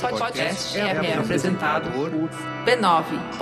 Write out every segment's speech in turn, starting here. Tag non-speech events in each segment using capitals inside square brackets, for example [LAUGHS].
podcast é apresentado por b9.com.br.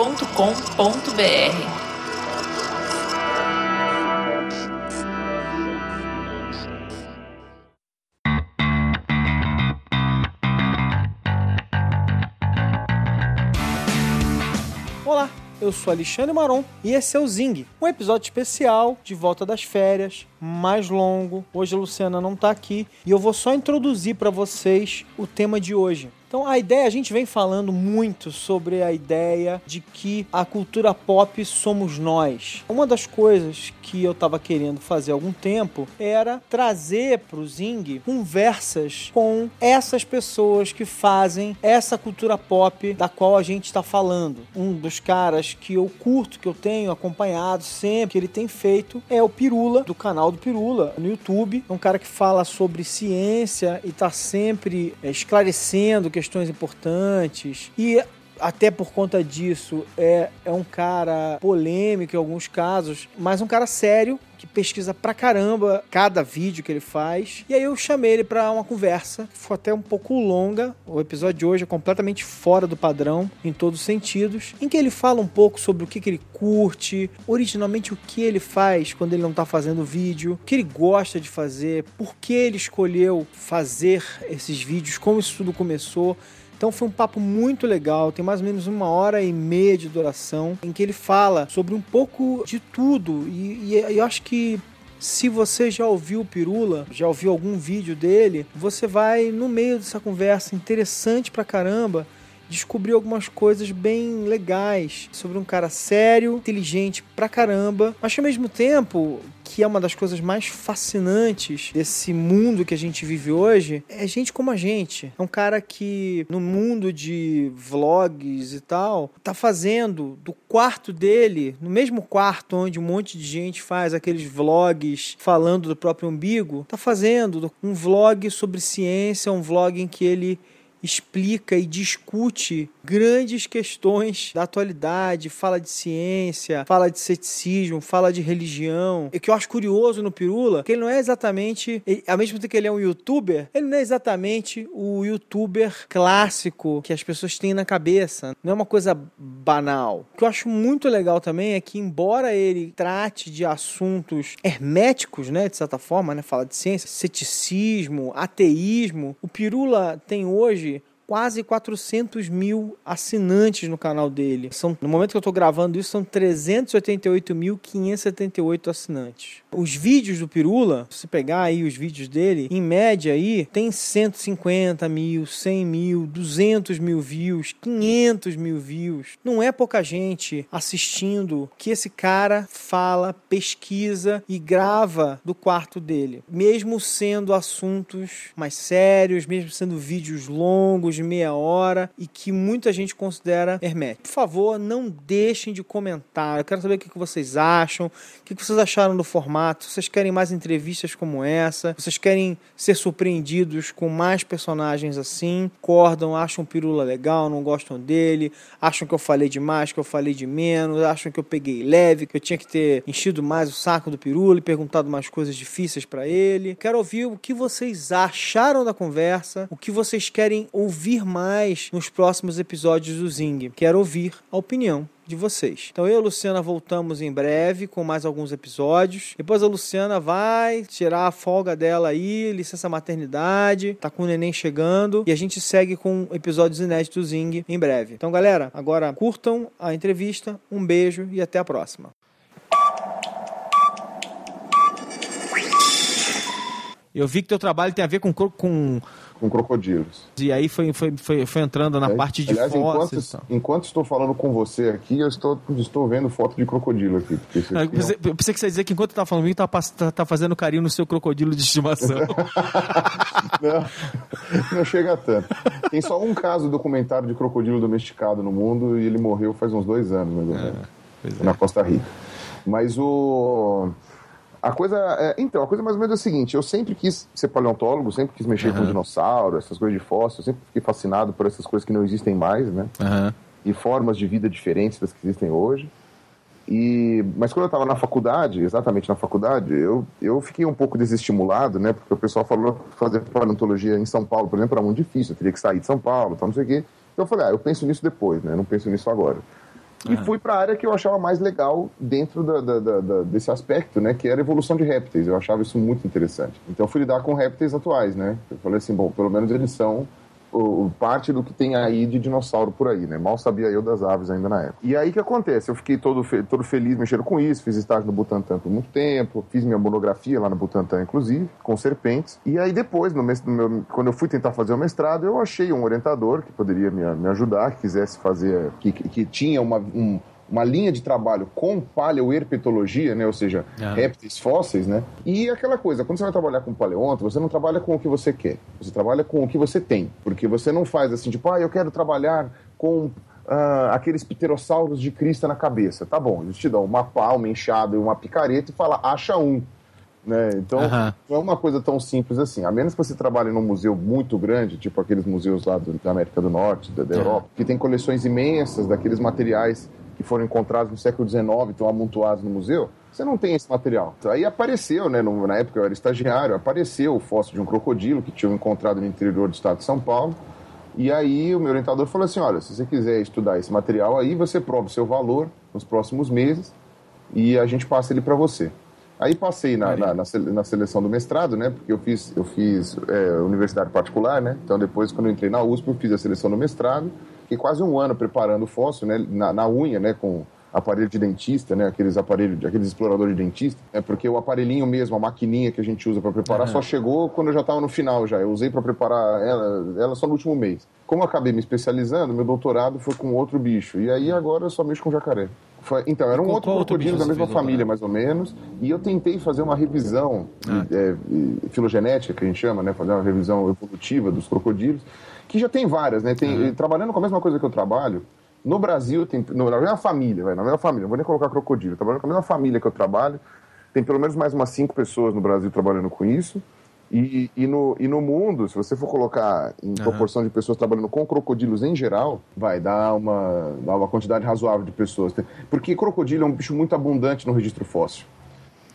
Olá, eu sou Alexandre Maron e esse é o Zing, um episódio especial de volta das férias, mais longo. Hoje a Luciana não tá aqui e eu vou só introduzir para vocês o tema de hoje. Então a ideia, a gente vem falando muito sobre a ideia de que a cultura pop somos nós. Uma das coisas que eu estava querendo fazer há algum tempo era trazer para o Zing conversas com essas pessoas que fazem essa cultura pop da qual a gente está falando. Um dos caras que eu curto, que eu tenho acompanhado sempre, que ele tem feito, é o Pirula, do canal do Pirula, no YouTube. É um cara que fala sobre ciência e está sempre é, esclarecendo questões importantes. E até por conta disso, é, é um cara polêmico em alguns casos, mas um cara sério que pesquisa pra caramba cada vídeo que ele faz. E aí eu chamei ele para uma conversa, foi até um pouco longa. O episódio de hoje é completamente fora do padrão, em todos os sentidos, em que ele fala um pouco sobre o que, que ele curte, originalmente o que ele faz quando ele não tá fazendo vídeo, o que ele gosta de fazer, por que ele escolheu fazer esses vídeos, como isso tudo começou. Então foi um papo muito legal, tem mais ou menos uma hora e meia de duração, em que ele fala sobre um pouco de tudo. E, e eu acho que se você já ouviu o Pirula, já ouviu algum vídeo dele, você vai no meio dessa conversa interessante pra caramba descobrir algumas coisas bem legais sobre um cara sério, inteligente pra caramba, mas que ao mesmo tempo que é uma das coisas mais fascinantes desse mundo que a gente vive hoje, é gente como a gente. É um cara que no mundo de vlogs e tal, tá fazendo do quarto dele, no mesmo quarto onde um monte de gente faz aqueles vlogs falando do próprio umbigo, tá fazendo um vlog sobre ciência, um vlog em que ele explica e discute grandes questões da atualidade, fala de ciência, fala de ceticismo, fala de religião. E que eu acho curioso no Pirula, que ele não é exatamente, ao mesmo tempo que ele é um youtuber, ele não é exatamente o youtuber clássico que as pessoas têm na cabeça. Não é uma coisa banal. O que eu acho muito legal também é que, embora ele trate de assuntos herméticos, né, de certa forma, né, fala de ciência, ceticismo, ateísmo, o Pirula tem hoje quase 400 mil assinantes no canal dele. São, no momento que eu estou gravando isso, são 388.578 assinantes. Os vídeos do Pirula, se pegar aí os vídeos dele, em média aí, tem 150 mil, 100 mil, 200 mil views, 500 mil views. Não é pouca gente assistindo que esse cara fala, pesquisa e grava do quarto dele. Mesmo sendo assuntos mais sérios, mesmo sendo vídeos longos, de meia hora e que muita gente considera hermético. Por favor, não deixem de comentar. Eu quero saber o que vocês acham, o que vocês acharam do formato. Vocês querem mais entrevistas como essa? Vocês querem ser surpreendidos com mais personagens assim? Acordam, acham o Pirula legal, não gostam dele, acham que eu falei demais, que eu falei de menos, acham que eu peguei leve, que eu tinha que ter enchido mais o saco do Pirula e perguntado mais coisas difíceis para ele. Quero ouvir o que vocês acharam da conversa, o que vocês querem ouvir ouvir mais nos próximos episódios do Zing. Quero ouvir a opinião de vocês. Então eu e a Luciana voltamos em breve com mais alguns episódios. Depois a Luciana vai tirar a folga dela aí, licença maternidade, tá com o neném chegando e a gente segue com episódios inéditos do Zing em breve. Então galera, agora curtam a entrevista, um beijo e até a próxima. Eu vi que teu trabalho tem a ver com, com com crocodilos. E aí foi, foi, foi, foi entrando na parte de aliás, fósseis. Enquanto, enquanto, estou falando com você aqui, eu estou, estou vendo foto de crocodilo aqui. Eu, pensei, eu pensei que você ia dizer que enquanto estava falando comigo, tá, tá, tá fazendo carinho no seu crocodilo de estimação. [LAUGHS] não, não chega tanto. Tem só um caso documentário de crocodilo domesticado no mundo e ele morreu faz uns dois anos, mais ou menos, é, na é. Costa Rica. Mas o a coisa. É, então, a coisa mais ou menos é a seguinte: eu sempre quis ser paleontólogo, sempre quis mexer uhum. com dinossauro, essas coisas de fóssil, sempre fiquei fascinado por essas coisas que não existem mais, né? Uhum. E formas de vida diferentes das que existem hoje. E, mas quando eu estava na faculdade, exatamente na faculdade, eu, eu fiquei um pouco desestimulado, né? Porque o pessoal falou fazer paleontologia em São Paulo, por exemplo, era muito difícil, eu teria que sair de São Paulo, tal, não sei o quê. Então eu falei, ah, eu penso nisso depois, né? Não penso nisso agora. E fui para a área que eu achava mais legal dentro da, da, da, desse aspecto, né? Que era a evolução de répteis. Eu achava isso muito interessante. Então fui lidar com répteis atuais, né? Eu falei assim, bom, pelo menos eles são o, parte do que tem aí de dinossauro por aí, né? Mal sabia eu das aves ainda na época. E aí que acontece? Eu fiquei todo, todo feliz mexendo com isso, fiz estágio no Butantan por muito tempo, fiz minha monografia lá no Butantan, inclusive, com serpentes. E aí depois, no, no meu, quando eu fui tentar fazer o mestrado, eu achei um orientador que poderia me, me ajudar, que quisesse fazer, que, que tinha uma, um, uma linha de trabalho com paleoherpetologia, né? ou seja, ah. répteis fósseis, né? E aquela coisa, quando você vai trabalhar com paleonto, você não trabalha com o que você quer, você trabalha com o que você tem, porque você não faz assim, tipo, ah, eu quero trabalhar com Uh, aqueles pterossauros de crista na cabeça. Tá bom, eles te dão uma pá, uma enxada e uma picareta e fala, acha um. Né? Então, não é uma coisa tão simples assim. A menos que você trabalhe num museu muito grande, tipo aqueles museus lá do, da América do Norte, da, da Europa, que tem coleções imensas daqueles materiais que foram encontrados no século XIX, estão amontoados no museu, você não tem esse material. Aí apareceu, né, no, na época eu era estagiário, apareceu o fóssil de um crocodilo que tinham encontrado no interior do estado de São Paulo. E aí o meu orientador falou assim: olha, se você quiser estudar esse material aí, você prova o seu valor nos próximos meses e a gente passa ele para você. Aí passei na, na, na, seleção do mestrado, né? Porque eu fiz, eu fiz é, universidade particular, né? Então depois, quando eu entrei na USP, eu fiz a seleção do mestrado Fiquei quase um ano preparando o fóssil, né, na, na unha, né, com aparelho de dentista, né, aqueles aparelhos, aqueles exploradores de dentista, é porque o aparelhinho mesmo, a maquininha que a gente usa para preparar, uhum. só chegou quando eu já estava no final já. Eu usei para preparar ela, ela só no último mês. Como eu acabei me especializando, meu doutorado foi com outro bicho. E aí agora eu só mexo com jacaré. Foi, então, era um outro crocodilo da mesma família, mais ou menos, e eu tentei fazer uma revisão ah. é, filogenética, que a gente chama, né, fazer uma revisão evolutiva dos crocodilos, que já tem várias, né? Tem, uhum. Trabalhando com a mesma coisa que eu trabalho, no Brasil, tem, no, na mesma família, vai, na mesma família, não vou nem colocar crocodilo, trabalhando com a mesma família que eu trabalho, tem pelo menos mais umas cinco pessoas no Brasil trabalhando com isso. E, e, no, e no mundo, se você for colocar em proporção de pessoas trabalhando com crocodilos em geral, vai dar uma, dar uma quantidade razoável de pessoas. Porque crocodilo é um bicho muito abundante no registro fóssil.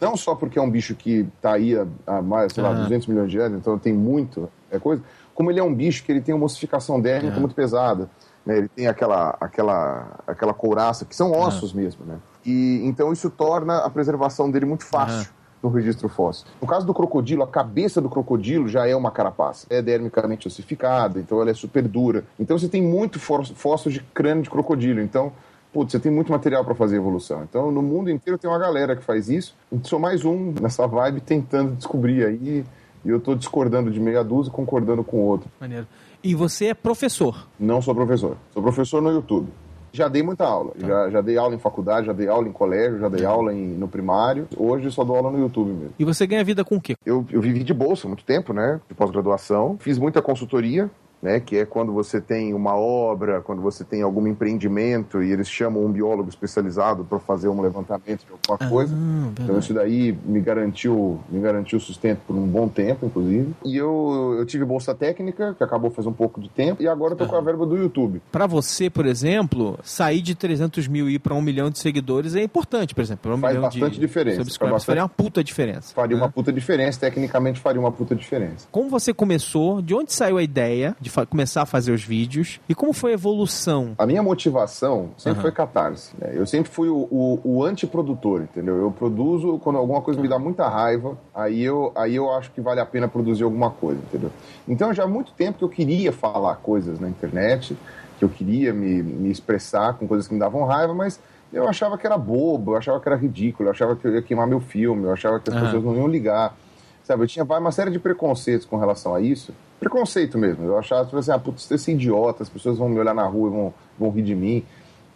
Não só porque é um bicho que está aí há, há mais, sei lá, 200 milhões de anos, então tem muito é coisa, como ele é um bicho que ele tem uma ossificação dérmica é. muito pesada, né? ele tem aquela, aquela, aquela couraça, que são ossos mesmo, né? E, então isso torna a preservação dele muito fácil no registro fóssil. No caso do crocodilo, a cabeça do crocodilo já é uma carapaça. É dermicamente ossificada, então ela é super dura. Então você tem muito fóssil de crânio de crocodilo. Então, putz, você tem muito material para fazer evolução. Então, no mundo inteiro tem uma galera que faz isso. Eu sou mais um nessa vibe tentando descobrir aí e eu estou discordando de meia dúzia e concordando com outro. Maneiro. E você é professor? Não sou professor. Sou professor no YouTube. Já dei muita aula. Tá. Já, já dei aula em faculdade, já dei aula em colégio, já dei tá. aula em, no primário. Hoje só dou aula no YouTube mesmo. E você ganha vida com o quê? Eu, eu vivi de bolsa muito tempo, né? De pós-graduação. Fiz muita consultoria né, que é quando você tem uma obra, quando você tem algum empreendimento e eles chamam um biólogo especializado para fazer um levantamento de alguma ah, coisa. então isso daí me garantiu, me garantiu sustento por um bom tempo, inclusive. E eu, eu tive bolsa técnica, que acabou faz um pouco de tempo, e agora estou com a verba do YouTube. Para você, por exemplo, sair de 300 mil e ir para um milhão de seguidores é importante, por exemplo. Um faz bastante de diferença. Faz bastante... Faria uma puta diferença. Faria né? uma puta diferença, tecnicamente faria uma puta diferença. Como você começou? De onde saiu a ideia de de começar a fazer os vídeos? E como foi a evolução? A minha motivação sempre uhum. foi catarse. Né? Eu sempre fui o, o, o antiprodutor, entendeu? Eu produzo quando alguma coisa me dá muita raiva, aí eu, aí eu acho que vale a pena produzir alguma coisa, entendeu? Então já há muito tempo que eu queria falar coisas na internet, que eu queria me, me expressar com coisas que me davam raiva, mas eu achava que era bobo, eu achava que era ridículo, eu achava que eu ia queimar meu filme, eu achava que as uhum. pessoas não iam ligar. Sabe, eu tinha uma série de preconceitos com relação a isso. Preconceito mesmo. Eu achava, tipo assim, ah, putz, esse idiota, as pessoas vão me olhar na rua e vão, vão rir de mim.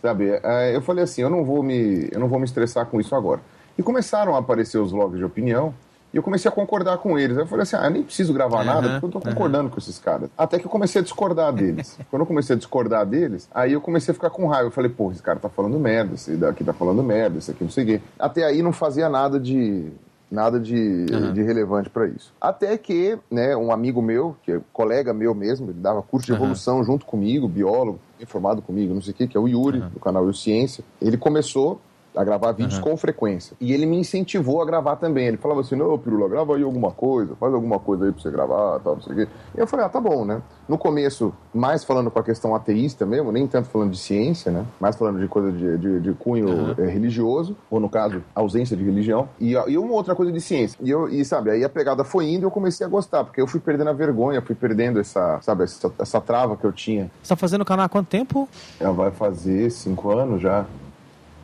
Sabe? É, eu falei assim, eu não, vou me, eu não vou me estressar com isso agora. E começaram a aparecer os vlogs de opinião, e eu comecei a concordar com eles. Eu falei assim, ah, eu nem preciso gravar uhum, nada, porque eu tô concordando uhum. com esses caras. Até que eu comecei a discordar deles. [LAUGHS] Quando eu comecei a discordar deles, aí eu comecei a ficar com raiva. Eu falei, pô, esse cara tá falando merda, esse daqui tá falando merda, esse aqui não sei o quê. Até aí não fazia nada de nada de, uhum. de relevante para isso. Até que, né, um amigo meu, que é colega meu mesmo, ele dava curso de evolução uhum. junto comigo, biólogo, formado comigo, não sei o que, que é o Yuri, uhum. do canal Eu Ciência, ele começou a gravar vídeos com frequência. E ele me incentivou a gravar também. Ele falava assim: não, Pirula, grava aí alguma coisa, faz alguma coisa aí pra você gravar, tal, não sei o quê. E eu falei: ah, tá bom, né? No começo, mais falando com a questão ateísta mesmo, nem tanto falando de ciência, né? Mais falando de coisa de, de, de cunho eh, religioso, ou no caso, ausência de religião. E, e uma outra coisa de ciência. E, eu, e sabe, aí a pegada foi indo e eu comecei a gostar, porque eu fui perdendo a vergonha, fui perdendo essa, sabe, essa, essa trava que eu tinha. Você tá fazendo o canal há quanto tempo? Ela vai fazer cinco anos já.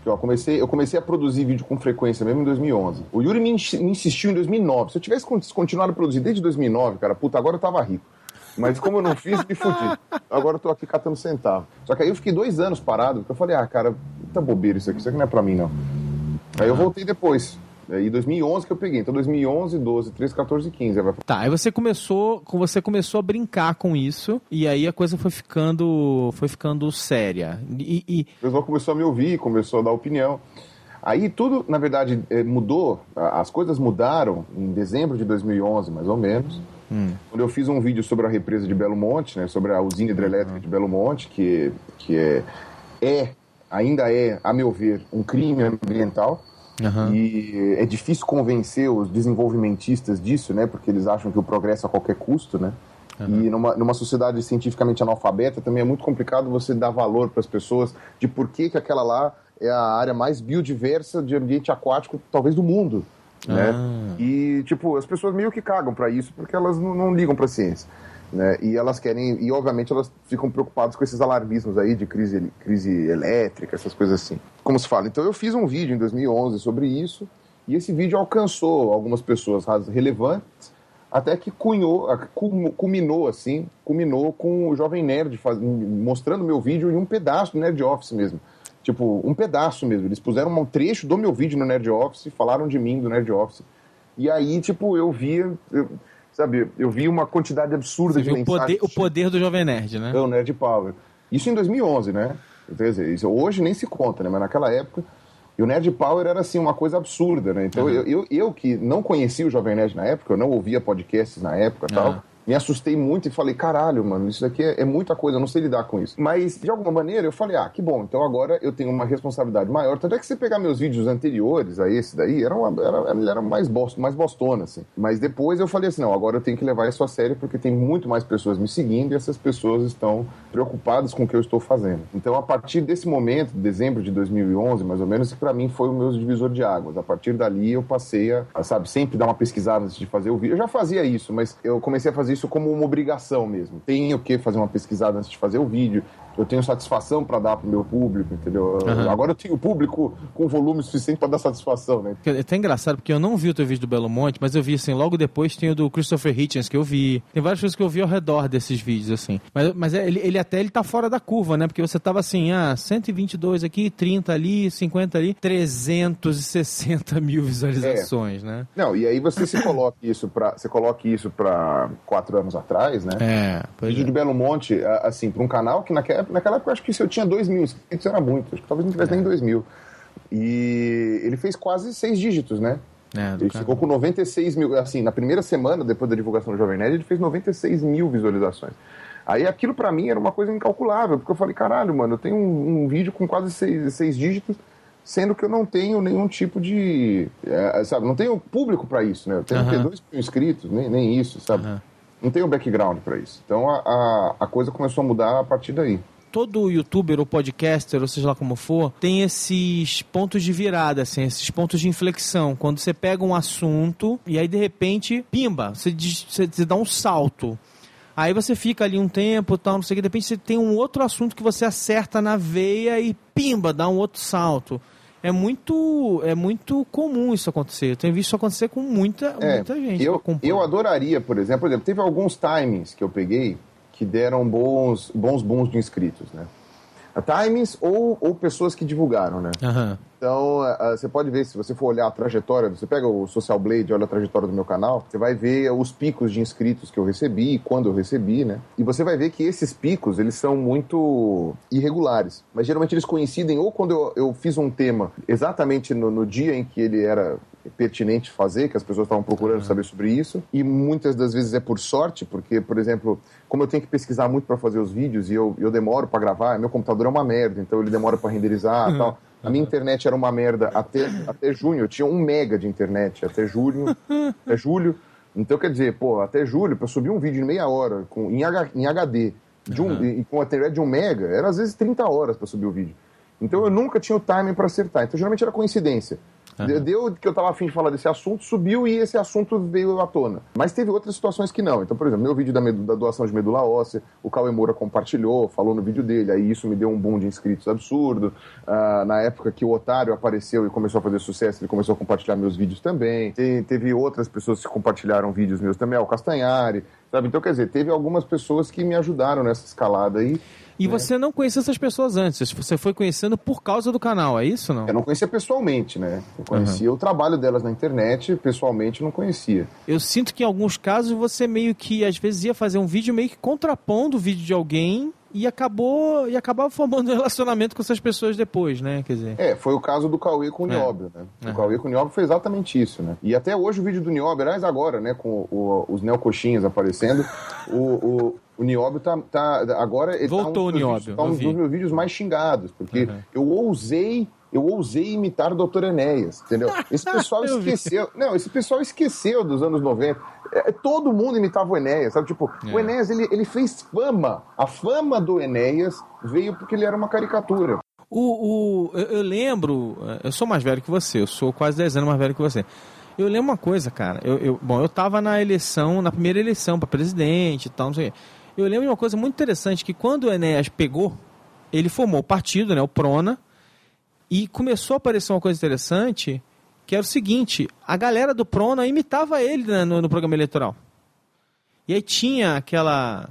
Eu comecei, eu comecei a produzir vídeo com frequência mesmo em 2011. O Yuri me, me insistiu em 2009. Se eu tivesse con- continuado a produzir desde 2009, cara, puta, agora eu tava rico. Mas como eu não fiz, me fudi. Agora eu tô aqui catando centavo. Só que aí eu fiquei dois anos parado, porque eu falei, ah, cara, tá bobeira isso aqui, isso aqui não é pra mim, não. Aí eu voltei depois. Aí 2011 que eu peguei. Então 2011, 12, 13, 14 15. Aí vai Tá, aí você começou, com- você começou a brincar com isso e aí a coisa foi ficando, foi ficando séria. E, e- O pessoal começou a me ouvir, começou a dar opinião. Aí tudo, na verdade, eh, mudou. As coisas mudaram em dezembro de 2011, mais ou menos. Quando eu fiz um vídeo sobre a represa de Belo Monte, né, sobre a usina hidrelétrica de Belo Monte, que, que é, é, ainda é, a meu ver, um crime ambiental. Aham. E é difícil convencer os desenvolvimentistas disso, né? Porque eles acham que o progresso a qualquer custo, né? E numa, numa sociedade cientificamente analfabeta também é muito complicado você dar valor para as pessoas de por que, que aquela lá é a área mais biodiversa de ambiente aquático, talvez do mundo, né? E, tipo, as pessoas meio que cagam para isso porque elas não, não ligam para ciência. Né? E elas querem, e obviamente elas ficam preocupadas com esses alarmismos aí de crise, crise elétrica, essas coisas assim. Como se fala. Então eu fiz um vídeo em 2011 sobre isso, e esse vídeo alcançou algumas pessoas relevantes, até que cunhou, culminou assim, culminou com o Jovem Nerd faz- mostrando meu vídeo em um pedaço do Nerd Office mesmo. Tipo, um pedaço mesmo. Eles puseram um trecho do meu vídeo no Nerd Office, falaram de mim do Nerd Office. E aí, tipo, eu via, eu- sabe, eu vi uma quantidade absurda você de viu o poder, mensagens. o poder do Jovem Nerd, né? É o Nerd Power. Isso em 2011, né? Quer dizer, isso hoje nem se conta, né? Mas naquela época. E o Nerd Power era, assim, uma coisa absurda, né? Então, eu, eu, eu que não conhecia o Jovem Nerd na época, eu não ouvia podcasts na época e tal, Aham. Me assustei muito e falei, caralho, mano, isso daqui é, é muita coisa, eu não sei lidar com isso. Mas, de alguma maneira, eu falei, ah, que bom, então agora eu tenho uma responsabilidade maior. Tanto é que se pegar meus vídeos anteriores a esse daí, era, uma, era, era mais, bosto, mais bostona, assim. Mas depois eu falei assim, não, agora eu tenho que levar isso a sério porque tem muito mais pessoas me seguindo e essas pessoas estão preocupadas com o que eu estou fazendo. Então, a partir desse momento, dezembro de 2011, mais ou menos, para mim foi o meu divisor de águas. A partir dali eu passei a, a, sabe, sempre dar uma pesquisada antes de fazer o vídeo. Eu já fazia isso, mas eu comecei a fazer isso como uma obrigação mesmo. Tenho que fazer uma pesquisada antes de fazer o vídeo. Eu tenho satisfação para dar pro meu público, entendeu? Aham. Agora eu tenho público com volume suficiente para dar satisfação, né? É até engraçado, porque eu não vi o teu vídeo do Belo Monte, mas eu vi, assim, logo depois tem o do Christopher Hitchens que eu vi. Tem várias coisas que eu vi ao redor desses vídeos, assim. Mas, mas é, ele, ele até ele tá fora da curva, né? Porque você tava assim, ah, 122 aqui, 30 ali, 50 ali, 360 mil visualizações, né? Não, e aí você se coloque isso para você coloque isso para quatro anos atrás, né? É, pois Vídeo é. de Belo Monte, assim, para um canal que naquela, naquela época eu acho que se eu tinha 2 mil inscritos era muito, acho que talvez não tivesse nem 2 mil. E ele fez quase seis dígitos, né? É, Ele cara. ficou com 96 mil, assim, na primeira semana, depois da divulgação do Jovem Nerd, ele fez 96 mil visualizações. Aí aquilo pra mim era uma coisa incalculável, porque eu falei, caralho, mano, eu tenho um, um vídeo com quase seis, seis dígitos, sendo que eu não tenho nenhum tipo de. é, sabe, não tenho público pra isso, né? Eu tenho que ter Aham. 2 mil inscritos, nem, nem isso, sabe? Aham. Não tenho background pra isso. Então a, a, a coisa começou a mudar a partir daí. todo youtuber ou podcaster, ou seja lá como for, tem esses pontos de virada, assim, esses pontos de inflexão. Quando você pega um assunto e aí de repente, pimba, você, você, você dá um salto. Aí você fica ali um tempo, tal, não sei o que, de repente você tem um outro assunto que você acerta na veia e pimba, dá um outro salto. É muito, é muito comum isso acontecer. Eu tenho visto isso acontecer com muita, É, muita gente. eu, eu adoraria, por exemplo, por exemplo, teve alguns timings que eu peguei que deram bons, bons booms de inscritos, né? Timings ou, ou pessoas que divulgaram, né? Aham. Então, ah, ah, você pode ver, se você for olhar a trajetória, você pega o Social Blade, olha a trajetória do meu canal, você vai ver os picos de inscritos que eu recebi, quando eu recebi, né? E você vai ver que esses picos, eles são muito irregulares. Mas geralmente eles coincidem ou quando eu, eu fiz um tema exatamente no, no dia em que ele era pertinente fazer, que as pessoas estavam procurando saber sobre isso, e muitas das vezes é por sorte, porque, por exemplo, como eu tenho que pesquisar muito para fazer os vídeos e eu, eu demoro para gravar, meu computador é uma merda, então ele demora para renderizar e tal. A minha internet era uma merda até, até junho. Eu tinha um mega de internet até julho. [LAUGHS] até julho. Então, quer dizer, pô, até julho, para subir um vídeo em meia hora com, em, H, em HD, de um, e, com a internet de um mega, era às vezes 30 horas para subir o vídeo. Então eu nunca tinha o timing para acertar. Então geralmente era coincidência. Uhum. Deu que eu estava afim de falar desse assunto, subiu e esse assunto veio à tona. Mas teve outras situações que não. Então, por exemplo, meu vídeo da, da doação de medula óssea, o Cauê Moura compartilhou, falou no vídeo dele, aí isso me deu um boom de inscritos absurdo. Uh, na época que o Otário apareceu e começou a fazer sucesso, ele começou a compartilhar meus vídeos também. Teve outras pessoas que compartilharam vídeos meus também, o Castanhari, sabe? Então, quer dizer, teve algumas pessoas que me ajudaram nessa escalada aí. E né? você não conhecia essas pessoas antes, você foi conhecendo por causa do canal, é isso não? Eu não conhecia pessoalmente, né? Eu conhecia uhum. o trabalho delas na internet, pessoalmente não conhecia. Eu sinto que em alguns casos você meio que, às vezes, ia fazer um vídeo meio que contrapondo o vídeo de alguém e acabou e acabava formando um relacionamento com essas pessoas depois, né? Quer dizer. É, foi o caso do Cauê com o é. Nióbio, né? O Cauê com o Nióbio foi exatamente isso, né? E até hoje o vídeo do Nióbio, aliás, agora, né, com o, os neocoxinhas aparecendo, o, o, o Nióbio tá, tá agora ele Voltou tá um o Nióbio. Tá um dos meus vídeos mais xingados, porque uhum. eu ousei eu ousei imitar o Dr. Enéas, entendeu? Esse pessoal [LAUGHS] esqueceu. Não, esse pessoal esqueceu dos anos 90. É, todo mundo imitava o Enéas, sabe? Tipo, é. o Enéas, ele, ele fez fama. A fama do Enéas veio porque ele era uma caricatura. O, o, eu, eu lembro, eu sou mais velho que você, eu sou quase 10 anos mais velho que você. Eu lembro uma coisa, cara. Eu, eu, bom, eu tava na eleição, na primeira eleição para presidente e tal, não sei o quê. Eu lembro de uma coisa muito interessante, que quando o Enéas pegou, ele formou o partido, né, o Prona, e começou a aparecer uma coisa interessante, que era o seguinte: a galera do Prona imitava ele né, no, no, programa eleitoral. E aí tinha aquela.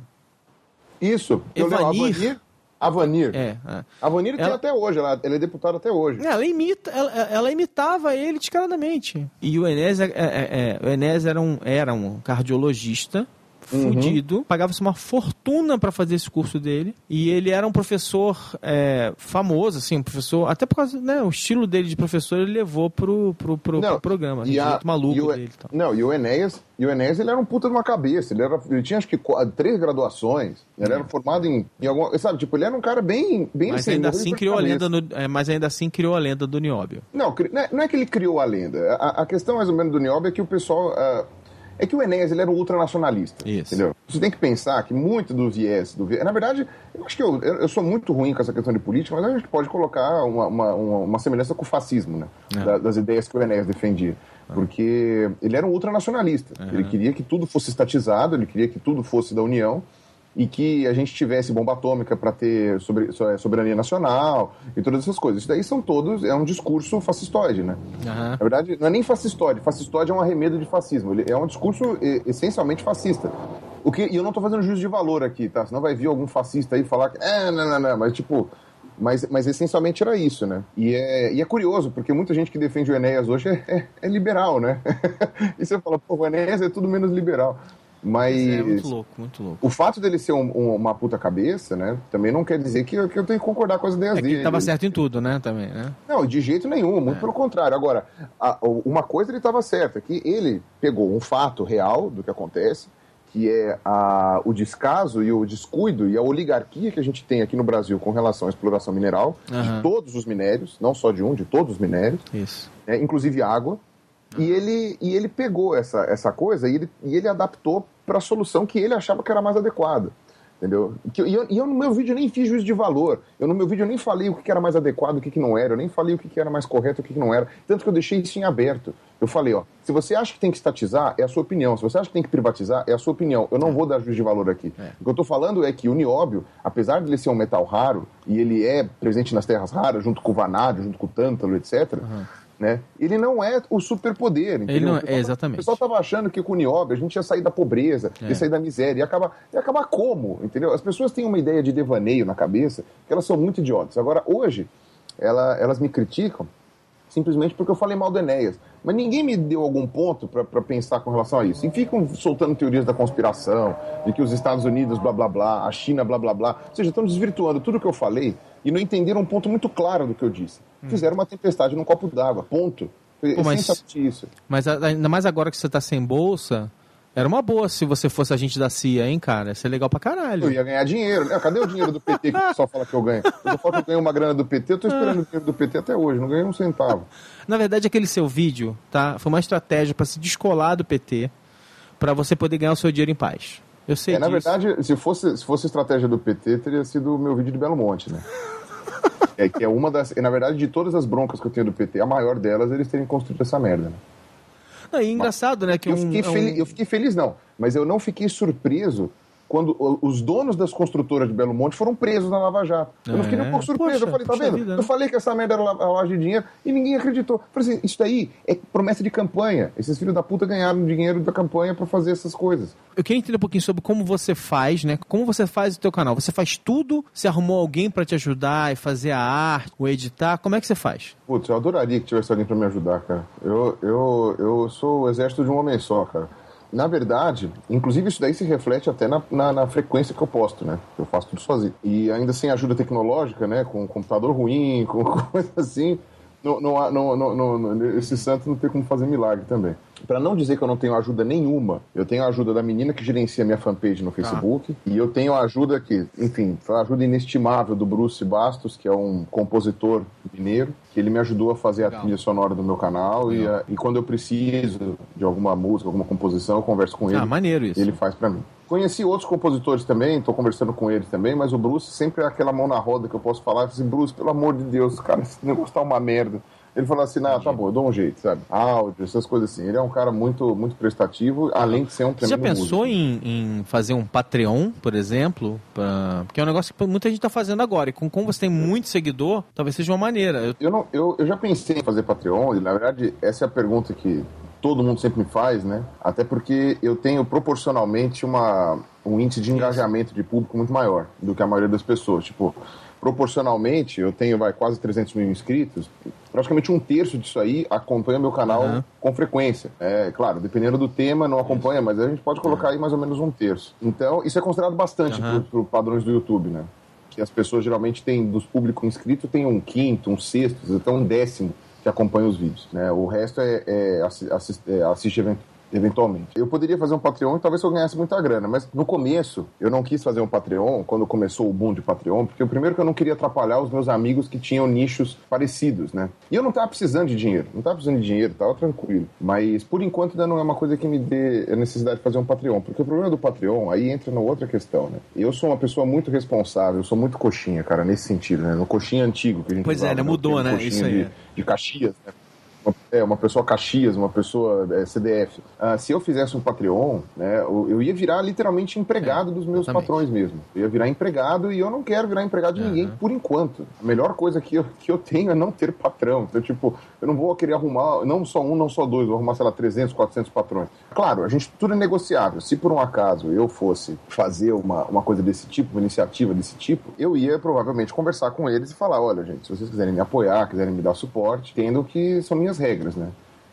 Isso, Evanir. Avanir. É, é. Avanir ela... tem até hoje, ela, ele é deputado até hoje. Ela, imita, ela, ela imitava ele descaradamente. E o Enéas, é, é, é, o Enéas era, um, era um cardiologista uhum. fudido, pagava-se uma fortuna para fazer esse curso dele, e ele era um professor é, famoso, assim, um professor, até por causa, né, o estilo dele de professor ele levou pro, pro, pro, não, pro programa, e a, maluco e o, dele. Então. Não, e o Enéas, e o Enéas, ele era um puta de uma cabeça, ele, era, ele tinha acho que três graduações, ele era formado em, em alguma, sabe, tipo, ele era um cara bem, bem mas assim, ainda assim criou a lenda, no, é, mas ainda assim criou a lenda do Nióbio. Não, é, não é que ele criou a lenda, a, a questão mais ou menos do Nióbio é que o pessoal... Uh, é que o Enéas ele era um ultranacionalista. Isso. Entendeu? Você tem que pensar que muito do viés. Do viés na verdade, eu acho que eu, eu sou muito ruim com essa questão de política, mas a gente pode colocar uma, uma, uma semelhança com o fascismo, né? É. Da, das ideias que o Enéas defendia. É. Porque ele era um ultranacionalista. É. Ele queria que tudo fosse estatizado, ele queria que tudo fosse da União e que a gente tivesse bomba atômica para ter é, soberania nacional e todas essas coisas. Isso daí são todos, é um discurso fascistoide, né? Uhum. Na verdade, não é nem fascistoide, fascistoide é um arremedo de fascismo, ele é um discurso essencialmente fascista. O que, e eu não estou fazendo juízo de valor aqui, tá? Senão vai vir algum fascista aí falar que, é, não, não, não, mas tipo, mas, mas essencialmente era isso, né? E é, e é curioso, porque muita gente que defende o Enéas hoje é, é, é liberal, né? [LAUGHS] e você fala, pô, o Enéas é tudo menos liberal. Mas. É muito louco, muito louco. O fato dele ser um, um, uma puta cabeça, né? Também não quer dizer que eu, que eu tenho que concordar com as ideias é dele. Ele tava certo em tudo, né? Também, né? Não, de jeito nenhum, muito é. pelo contrário. Agora, a, uma coisa ele estava certa, que ele pegou um fato real do que acontece, que é a, o descaso e o descuido e a oligarquia que a gente tem aqui no Brasil com relação à exploração mineral, uhum. de todos os minérios, não só de um, de todos os minérios, Isso. É, inclusive água. E ele, e ele pegou essa, essa coisa e ele, e ele adaptou para a solução que ele achava que era mais adequada. Entendeu? E eu, eu, no meu vídeo nem fiz juízo de valor. Eu no meu vídeo nem falei o que era mais adequado, o que, que não era. Eu nem falei o que era mais correto, o que, que não era. Tanto que eu deixei isso em aberto. Eu falei, ó, se você acha que tem que estatizar, é a sua opinião. Se você acha que tem que privatizar, é a sua opinião. Eu não é. vou dar juízo de valor aqui. É. O que eu estou falando é que o nióbio, apesar de ele ser um metal raro, e ele é presente nas terras raras, junto com o vanádio, junto com o tântalo, etc., uhum né? Ele não é o superpoder. Ele não é, exatamente. O pessoal estava achando que com o Nióbio a gente ia sair da pobreza, é. ia sair da miséria, ia acabar, ia acabar como? Entendeu? As pessoas têm uma ideia de devaneio na cabeça que elas são muito idiotas. Agora, hoje, ela, elas me criticam simplesmente porque eu falei mal do Enéas. Mas ninguém me deu algum ponto para pensar com relação a isso. E ficam soltando teorias da conspiração, de que os Estados Unidos, blá blá blá, a China, blá blá blá. Ou seja, estão desvirtuando tudo que eu falei e não entenderam um ponto muito claro do que eu disse. Hum. Fizeram uma tempestade num copo d'água. Ponto. Pô, mas, isso. Mas ainda mais agora que você está sem bolsa, Era uma boa se você fosse agente da CIA, hein, cara? Isso é legal pra caralho. Eu ia ganhar dinheiro, né? Cadê o dinheiro do PT que o pessoal fala que eu ganho? Eu falo que eu ganhei uma grana do PT, eu tô esperando o dinheiro do PT até hoje, não ganhei um centavo. Na verdade, aquele seu vídeo, tá? Foi uma estratégia para se descolar do PT, para você poder ganhar o seu dinheiro em paz. Eu sei é, disso. Na verdade, se fosse, se fosse estratégia do PT, teria sido o meu vídeo de Belo Monte, né? É que é uma das. Na verdade, de todas as broncas que eu tenho do PT, a maior delas eles terem construído essa merda, né? Não, e é engraçado, né? Que eu, um, fiquei um... Feliz, eu fiquei feliz, não, mas eu não fiquei surpreso quando os donos das construtoras de Belo Monte foram presos na Lava Jato. Eu não fiquei nem um pouco surpreso. Poxa, eu falei, tá vendo? Vida, né? Eu falei que essa merda era lavagem de dinheiro e ninguém acreditou. Eu falei assim, isso daí é promessa de campanha. Esses filhos da puta ganharam dinheiro da campanha para fazer essas coisas. Eu queria entender um pouquinho sobre como você faz, né? Como você faz o teu canal. Você faz tudo? Você arrumou alguém para te ajudar e fazer a arte, o editar? Como é que você faz? Putz, eu adoraria que tivesse alguém para me ajudar, cara. Eu, eu, eu sou o exército de um homem só, cara. Na verdade, inclusive isso daí se reflete até na, na, na, frequência que eu posto, né? Eu faço tudo sozinho. E ainda sem ajuda tecnológica, né? Com um computador ruim, [LAUGHS] com coisa assim, não, não, não, não, esse santo não tem como fazer milagre também. Para não dizer que eu não tenho ajuda nenhuma, eu tenho a ajuda da menina que gerencia minha fanpage no Facebook, ah. e eu tenho a ajuda que, enfim, a ajuda inestimável do Bruce Bastos, que é um compositor mineiro, que ele me ajudou a fazer Legal. a trilha sonora do meu canal, e, a, e, quando eu preciso de alguma música, alguma composição, eu converso com ele. Ah, maneiro isso. Ele faz para mim. Conheci outros compositores também, estou conversando com eles também, mas o Bruce sempre é aquela mão na roda que eu posso falar, assim, Bruce, pelo amor de Deus, cara, esse negócio tá uma merda. Ele falou assim, não, tá bom, eu dou um jeito, sabe? Áudio, essas coisas assim. Ele é um cara muito, muito prestativo, além de ser um tremendo Você já pensou em, em, fazer um Patreon, por exemplo? Pra... Porque é um negócio que muita gente tá fazendo agora. E com, como você tem muito seguidor, talvez seja uma maneira. Eu, eu, não, eu, eu já pensei em fazer Patreon, e na verdade, essa é a pergunta que todo mundo sempre me faz, né? Até porque eu tenho proporcionalmente uma, um índice de engajamento de público muito maior do que a maioria das pessoas. Tipo, proporcionalmente, eu tenho vai, quase 300 mil inscritos, praticamente um terço disso aí acompanha meu canal uhum. com frequência. É, claro, dependendo do tema, não acompanha, mas a gente pode colocar aí mais ou menos um terço. Então, isso é considerado bastante uhum. para padrões do YouTube, né? Que as pessoas geralmente têm, dos públicos inscritos, tem um quinto, um sexto, até um décimo que acompanha os vídeos, né? O resto é, é, assiste, é assiste evento eventualmente. Eu poderia fazer um Patreon e talvez eu ganhasse muita grana, mas no começo eu não quis fazer um Patreon, quando começou o boom de Patreon, porque o primeiro que eu não queria atrapalhar os meus amigos que tinham nichos parecidos, né? E eu não tava precisando de dinheiro, não tava precisando de dinheiro, tava tranquilo. Mas por enquanto ainda não é uma coisa que me dê a necessidade de fazer um Patreon, porque o problema do Patreon aí entra na outra questão, né? Eu sou uma pessoa muito responsável, eu sou muito coxinha, cara, nesse sentido, né? No coxinha antigo que a gente Pois é, né? Mudou, né? Isso aí. De, de Caxias, né? É, uma pessoa Caxias, uma pessoa é, CDF. Ah, se eu fizesse um Patreon, né, eu, eu ia virar literalmente empregado é, dos meus exatamente. patrões mesmo. Eu ia virar empregado e eu não quero virar empregado de uhum. ninguém por enquanto. A melhor coisa que eu, que eu tenho é não ter patrão. Então, tipo, eu não vou querer arrumar não só um, não só dois, vou arrumar, sei lá, 300, 400 patrões. Claro, a gente tudo é negociável. Se por um acaso eu fosse fazer uma, uma coisa desse tipo, uma iniciativa desse tipo, eu ia provavelmente conversar com eles e falar: olha, gente, se vocês quiserem me apoiar, quiserem me dar suporte, tendo que são minhas regras, né?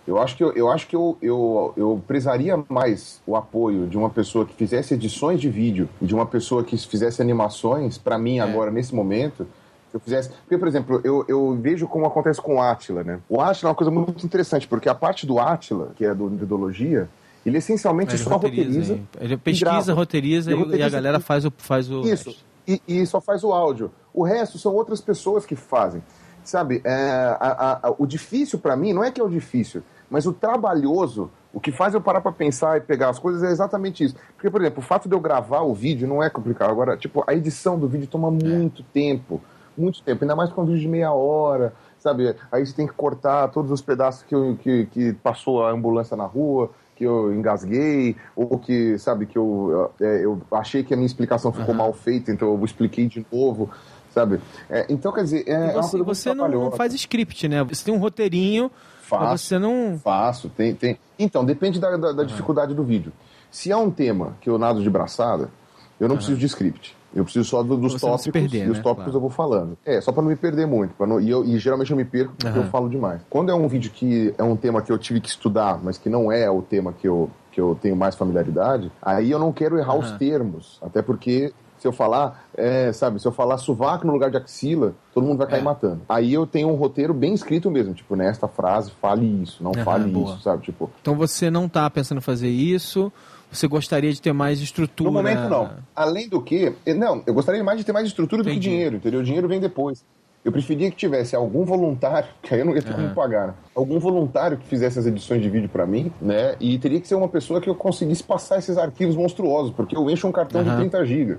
Eu acho que, eu, eu, acho que eu, eu, eu prezaria mais o apoio de uma pessoa que fizesse edições de vídeo e de uma pessoa que fizesse animações, para mim, é. agora, nesse momento, eu fizesse. Porque, por exemplo, eu, eu vejo como acontece com o Atila, né? O Atila é uma coisa muito interessante, porque a parte do Atila, que é do ideologia, ele essencialmente ele só roteiriza. roteiriza ele pesquisa, roteiriza e, roteiriza, e, a galera faz o. Faz o isso, e, e, só faz o áudio. O resto são outras pessoas que fazem. Sabe, é, a, a, o difícil para mim não é que é o difícil, mas o trabalhoso, o que faz eu parar para pensar e pegar as coisas é exatamente isso. Porque, por exemplo, o fato de eu gravar o vídeo não é complicado. Agora, tipo, a edição do vídeo toma é. muito tempo. Muito tempo. Ainda mais com um vídeo de meia hora, sabe? Aí você tem que cortar todos os pedaços que, eu, que, que passou a ambulância na rua, que eu engasguei, ou que, sabe, que eu, é, eu achei que a minha explicação ficou uhum. mal feita, então eu expliquei de novo sabe? É, então, quer dizer, é, você, é você não, não, faz script, né? Você tem um roteirinho, faço, você não... Faço, tem, tem... Então, depende da, da, da uhum. dificuldade do vídeo. Se é um tema que eu nado de braçada, eu não uhum. preciso de script. Eu preciso só do, dos você tópicos perder, e os né? tópicos claro. eu vou falando. É, só para não me perder muito. Não, e, eu, e, geralmente eu me perco porque uhum. eu falo demais. Quando é um vídeo que é um tema que eu tive que estudar, mas que não é o tema que eu, que eu tenho mais familiaridade, aí eu não quero errar os termos. Até porque se eu falar, é, sabe, se eu falar sovaco no lugar de axila, todo mundo vai cair é. matando. Aí eu tenho um roteiro bem escrito mesmo, tipo, nesta frase, fale isso, não uhum, fale boa. isso, sabe? Tipo. Então você não tá pensando em fazer isso, você gostaria de ter mais estrutura? No momento, não. Além do que, não, eu gostaria mais de ter mais estrutura do Entendi. que dinheiro, entendeu? O dinheiro vem depois. Eu preferia que tivesse algum voluntário, [LAUGHS] que aí eu não ia ter como pagar, né? algum voluntário que fizesse as edições de vídeo para mim, né? E teria que ser uma pessoa que eu conseguisse passar esses arquivos monstruosos, porque eu encho um cartão uhum. de 30 GB.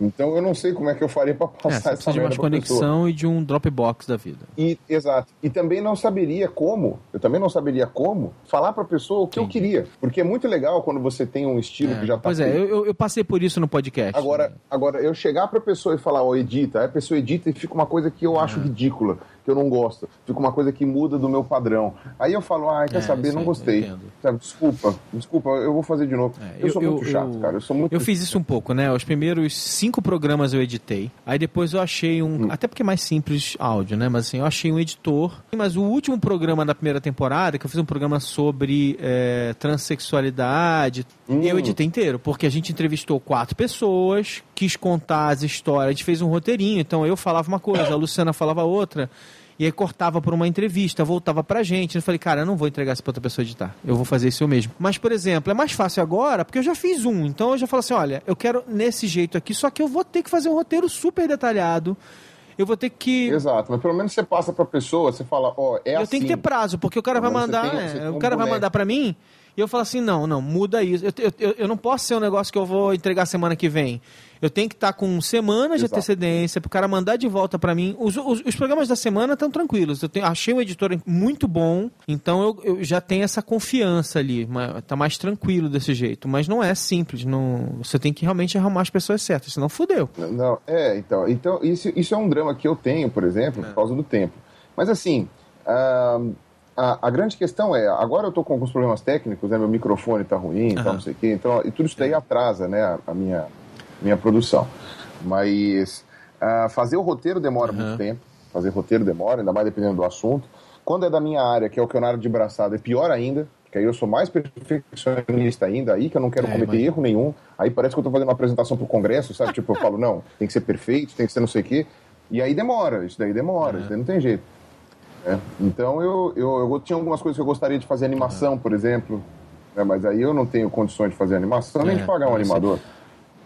Então eu não sei como é que eu faria para é, passar é, essa de uma conexão pessoa. e de um Dropbox da vida. E exato. E também não saberia como, eu também não saberia como falar para a pessoa o que Sim. eu queria, porque é muito legal quando você tem um estilo é, que já tá Pois é, eu, eu, passei por isso no podcast. Agora, né? agora eu chegar para a pessoa e falar, ó, oh, edita, aí a pessoa edita e fica uma coisa que eu acho ridícula que eu não gosto. Fica uma coisa que muda do meu padrão. Aí eu falo, ah, quer é, saber, não gostei. Sabe, desculpa, desculpa, eu vou fazer de novo. É, eu, eu, sou muito chato, eu, cara. Eu sou muito Eu fiz isso um pouco, né? Os primeiros cinco programas eu editei. Aí depois eu achei um. Hum. Até porque é mais simples áudio, né? Mas assim, eu achei um editor. Mas o último programa da primeira temporada, que eu fiz um programa sobre é, transexualidade, hum. eu editei inteiro. Porque a gente entrevistou quatro pessoas, quis contar as histórias, a gente fez um roteirinho. Então eu falava uma coisa, a Luciana falava outra. E aí cortava por uma entrevista, voltava pra gente. Eu falei, cara, eu não vou entregar isso pra outra pessoa editar. Eu vou fazer isso eu mesmo. Mas, por exemplo, é mais fácil agora, porque eu já fiz um. Então eu já falo assim: olha, eu quero nesse jeito aqui, só que eu vou ter que fazer um roteiro super detalhado. Eu vou ter que. Exato, mas pelo menos você passa pra pessoa, você fala, ó, oh, é eu assim. Eu tenho que ter assim. prazo, porque o cara vai mandar. Tem, é, o cara vai mandar pra mim. E eu falo assim: não, não, muda isso. Eu, eu, eu não posso ser um negócio que eu vou entregar semana que vem. Eu tenho que estar com semanas Exato. de antecedência para o cara mandar de volta para mim. Os, os, os, programas da semana estão tranquilos. Eu tenho, achei um editor muito bom, então eu, eu já tenho essa confiança ali. Está mais tranquilo desse jeito. Mas não é simples. Não, você tem que realmente arrumar as pessoas certas, senão fudeu. Não, é, então. Então, isso, isso é um drama que eu tenho, por exemplo, é. por causa do tempo. Mas assim. Uh, a, a, grande questão é, agora eu estou com alguns problemas técnicos, né? Meu microfone está ruim, uhum. Tal, não sei o quê, então, e tudo isso daí atrasa, né, a, a minha, minha produção. Mas uh, fazer o roteiro demora uhum. muito tempo. Fazer roteiro demora, ainda mais dependendo do assunto. Quando é da minha área, que é o que eu na área de braçada, é pior ainda, porque aí eu sou mais perfeccionista ainda, aí que eu não quero é, cometer mas... erro nenhum. Aí parece que eu estou fazendo uma apresentação para o Congresso, sabe? tipo, eu falo, [LAUGHS] não, tem que ser perfeito, tem que ser não sei o quê. E aí demora, isso daí demora, uhum. isso daí não tem jeito. É. Então eu, eu, eu, tinha algumas coisas que eu gostaria de fazer animação, por exemplo, né? mas aí eu não tenho condições de fazer animação, nem de é, pagar um animador. Sei.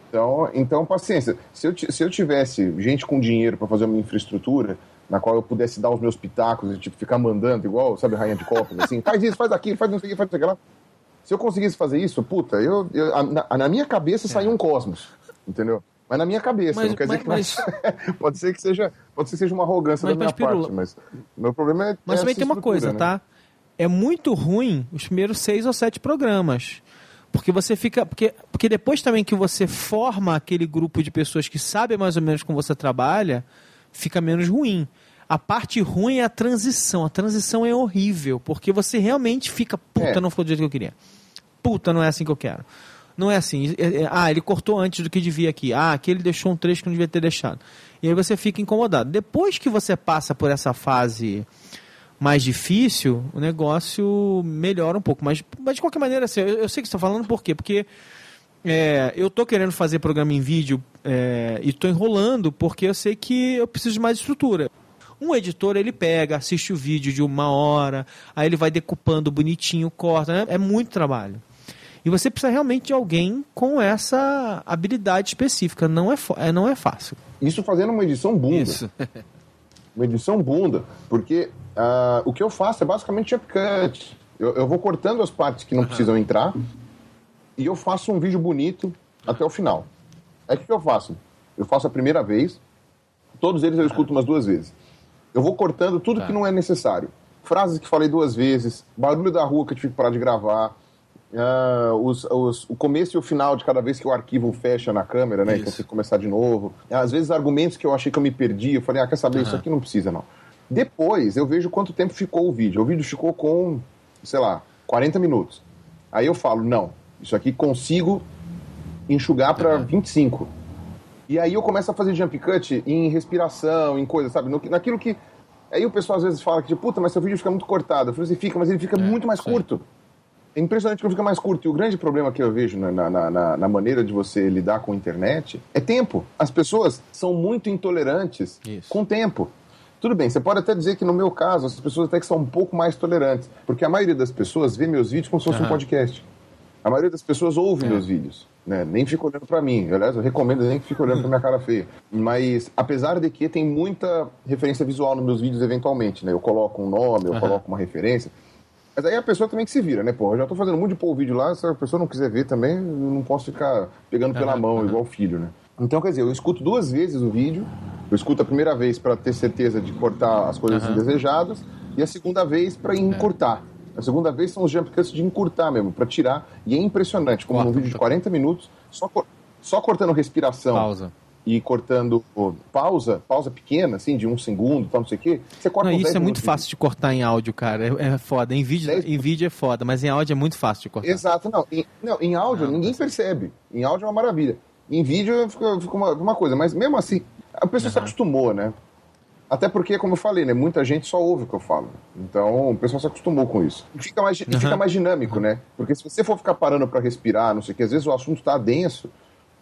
Então, então paciência. Se eu, se eu tivesse gente com dinheiro para fazer uma infraestrutura na qual eu pudesse dar os meus pitacos e tipo, ficar mandando, igual, sabe, rainha de copas, assim, faz isso, faz aquilo, faz não sei o que, faz aquilo lá. Se eu conseguisse fazer isso, puta, eu, eu na, na, minha cabeça saiu um cosmos, entendeu? Mas na minha cabeça, mas, não quer dizer mas, que mas... [LAUGHS] pode ser que seja, pode ser que seja uma arrogância da minha parte, mas meu problema é Mas também tem uma coisa, né? tá? É muito ruim os primeiros seis ou sete programas. Porque você fica. Porque, porque depois também que você forma aquele grupo de pessoas que sabem mais ou menos como você trabalha, fica menos ruim. A parte ruim é a transição. A transição é horrível, porque você realmente fica, puta, é. não ficou do jeito que eu queria. Puta, não é assim que eu quero. Não é assim. É, é, ah, ele cortou antes do que devia aqui. Ah, aqui ele deixou um trecho que não devia ter deixado. E aí você fica incomodado. Depois que você passa por essa fase mais difícil, o negócio melhora um pouco. Mas, mas de qualquer maneira, assim, eu, eu sei que você está falando por quê? Porque é, eu estou querendo fazer programa em vídeo é, e estou enrolando porque eu sei que eu preciso de mais estrutura. Um editor, ele pega, assiste o vídeo de uma hora, aí ele vai decupando bonitinho, corta, né? é muito trabalho. E você precisa realmente de alguém com essa habilidade específica. Não é, é não é fácil. Isso fazendo uma edição bunda. Isso. [LAUGHS] uma edição bunda. Porque Uh, o que eu faço é basicamente upcut. Eu, eu vou cortando as partes que não uhum. precisam entrar e eu faço um vídeo bonito até o final. Aí o que, que eu faço? Eu faço a primeira vez, todos eles eu escuto umas duas vezes. Eu vou cortando tudo que tá. não é necessário. Frases que falei duas vezes, barulho da rua que eu tive que parar de gravar, Uh, os, os, o começo e o final de cada vez que o arquivo fecha na câmera, né? Isso. Então que começar de novo. Às vezes argumentos que eu achei que eu me perdi, eu falei, ah, quer saber, uhum. isso aqui não precisa, não. Depois eu vejo quanto tempo ficou o vídeo. O vídeo ficou com, sei lá, 40 minutos. Aí eu falo, não, isso aqui consigo enxugar para uhum. 25. E aí eu começo a fazer jump cut em respiração, em coisa, sabe? No, naquilo que. Aí o pessoal às vezes fala que, puta, mas seu vídeo fica muito cortado. Eu falei assim, fica, mas ele fica é, muito mais sim. curto. É impressionante que fica mais curto. E o grande problema que eu vejo na, na, na, na, maneira de você lidar com a internet é tempo. As pessoas são muito intolerantes Isso. com tempo. Tudo bem, você pode até dizer que no meu caso, as pessoas até que são um pouco mais tolerantes, porque a maioria das pessoas vê meus vídeos como se fosse uhum. um podcast. A maioria das pessoas ouve meus vídeos. Né? Nem fica olhando para mim. Aliás, eu recomendo nem que fique olhando pra minha cara feia. Mas, apesar de que tem muita referência visual nos meus vídeos, eventualmente, né? Eu coloco um nome, eu Aham. coloco uma referência. Mas aí a pessoa também que se vira, né? Pô, eu já tô fazendo muito de pôr o vídeo lá, se a pessoa não quiser ver também, eu não posso ficar pegando pela Aham, mão, igual o filho, né? Então, quer dizer, eu escuto duas vezes o vídeo. Eu escuto a primeira vez para ter certeza de cortar as coisas Aham. indesejadas e a segunda vez para encurtar. A segunda vez são os jump cuts de encurtar mesmo, para tirar. E é impressionante, como Corta, num vídeo de corta. 40 minutos, só, cor- só cortando respiração Pausa. E cortando pausa, pausa pequena, assim, de um segundo, tal, não sei o quê, você corta Não, isso 10 é muito fácil de cortar em áudio, cara. É, é foda. Em vídeo, em vídeo é foda, mas em áudio é muito fácil de cortar. Exato, não. Em, não, em áudio Não, ninguém percebe. Em áudio é uma maravilha. Em vídeo fica, fica uma, uma coisa, mas mesmo assim, a pessoa se Aham. acostumou, né? Até porque, como eu falei, né? Muita gente só ouve o que eu falo. Então, o pessoal se acostumou com isso. E fica mais, Aham. fica mais dinâmico, né? Porque se você for ficar parando pra respirar, não sei o que, às vezes o assunto tá denso,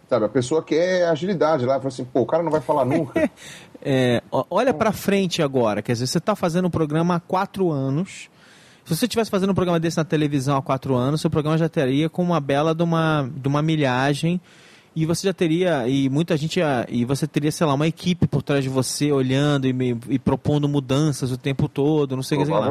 sabe? A pessoa quer agilidade lá, fala assim, pô, o cara não vai falar nunca. [LAUGHS] É, olha pra frente agora, quer dizer, você tá fazendo um programa há quatro anos. Se você estivesse fazendo um programa desse na televisão há quatro anos, seu programa já teria com uma bela de uma, de uma milhagem e você já teria, e muita gente, ia- e você teria, sei lá, uma equipe por trás de você olhando e, me- e propondo mudanças o tempo todo, não sei o que lá.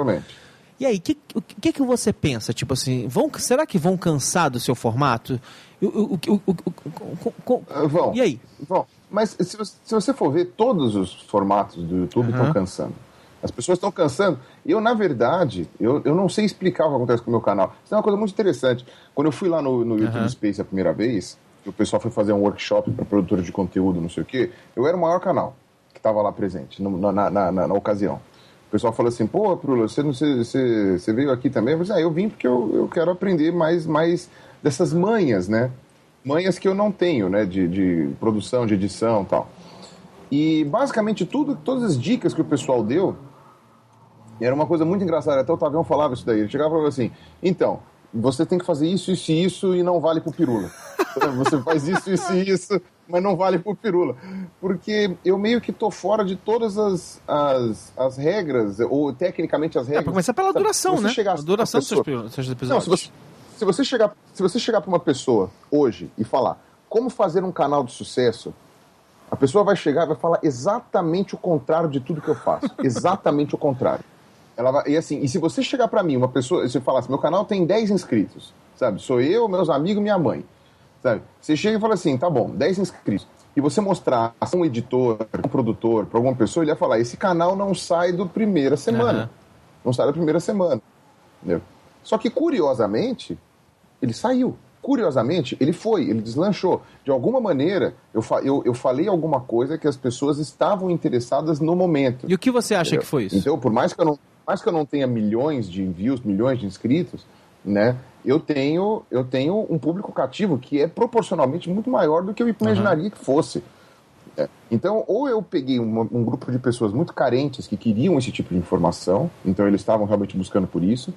E aí, o que, o que que você pensa? Tipo assim, vão, será que vão cansar do seu formato? O- o- o- o- o- o- o- o- Ah, Vão. E aí? Bom, mas se você, se você for ver, todos os formatos do YouTube estão cansando. As pessoas estão cansando. Eu, na verdade, eu, eu não sei explicar o que acontece com o meu canal. Isso é uma coisa muito interessante. Quando eu fui lá no, no YouTube Aham. Space a primeira vez, que o pessoal foi fazer um workshop para produtora de conteúdo, não sei o quê, eu era o maior canal que estava lá presente no- na, na, na- na- ocasião. O pessoal falou assim, pô, Prula, você, você, você, você veio aqui também? Eu falei, ah, eu vim porque eu, eu quero aprender mais, mais dessas manhas, né? Manhas que eu não tenho, né? De, de produção, de edição e tal. E basicamente tudo, todas as dicas que o pessoal deu, era uma coisa muito engraçada. Até o Tavião falava isso daí. Ele chegava e falava assim: então, você tem que fazer isso, isso e isso e não vale pro pirula. [LAUGHS] você faz isso, isso e isso, mas não vale pro pirula. Porque eu meio que tô fora de todas as, as, as regras, ou tecnicamente as É, regras. pra começar pela duração, né? A duração dos seus, seus não, episódios. se você, se você chegar, se você chegar para uma pessoa hoje e falar como fazer um canal de sucesso, a pessoa vai chegar e vai falar exatamente o contrário de tudo que eu faço. [LAUGHS] exatamente o contrário. Ela vai, e assim, e se você chegar para mim, uma pessoa, se eu falar assim, meu canal tem 10 inscritos, sabe? Sou eu, meus amigos, minha mãe. Sabe? Você chega e fala assim, tá bom, 10 inscritos. E você mostrar a um editor, um produtor, para alguma pessoa, ele ia falar, esse canal não sai do primeira semana. Aham. Não sai da primeira semana. Entendeu? Só que, curiosamente, ele saiu. Curiosamente, ele foi, ele deslanchou. De alguma maneira, eu, eu, eu falei alguma coisa que as pessoas estavam interessadas no momento. E o que você acha que foi isso? Então, por mais que eu não, mais que eu não tenha milhões de envios, milhões de inscritos, né? Eu tenho, eu tenho um público cativo que é proporcionalmente muito maior do que eu imaginaria que fosse. É. Então, ou eu peguei um grupo de pessoas muito carentes que queriam esse tipo de informação, então eles estavam realmente buscando por isso,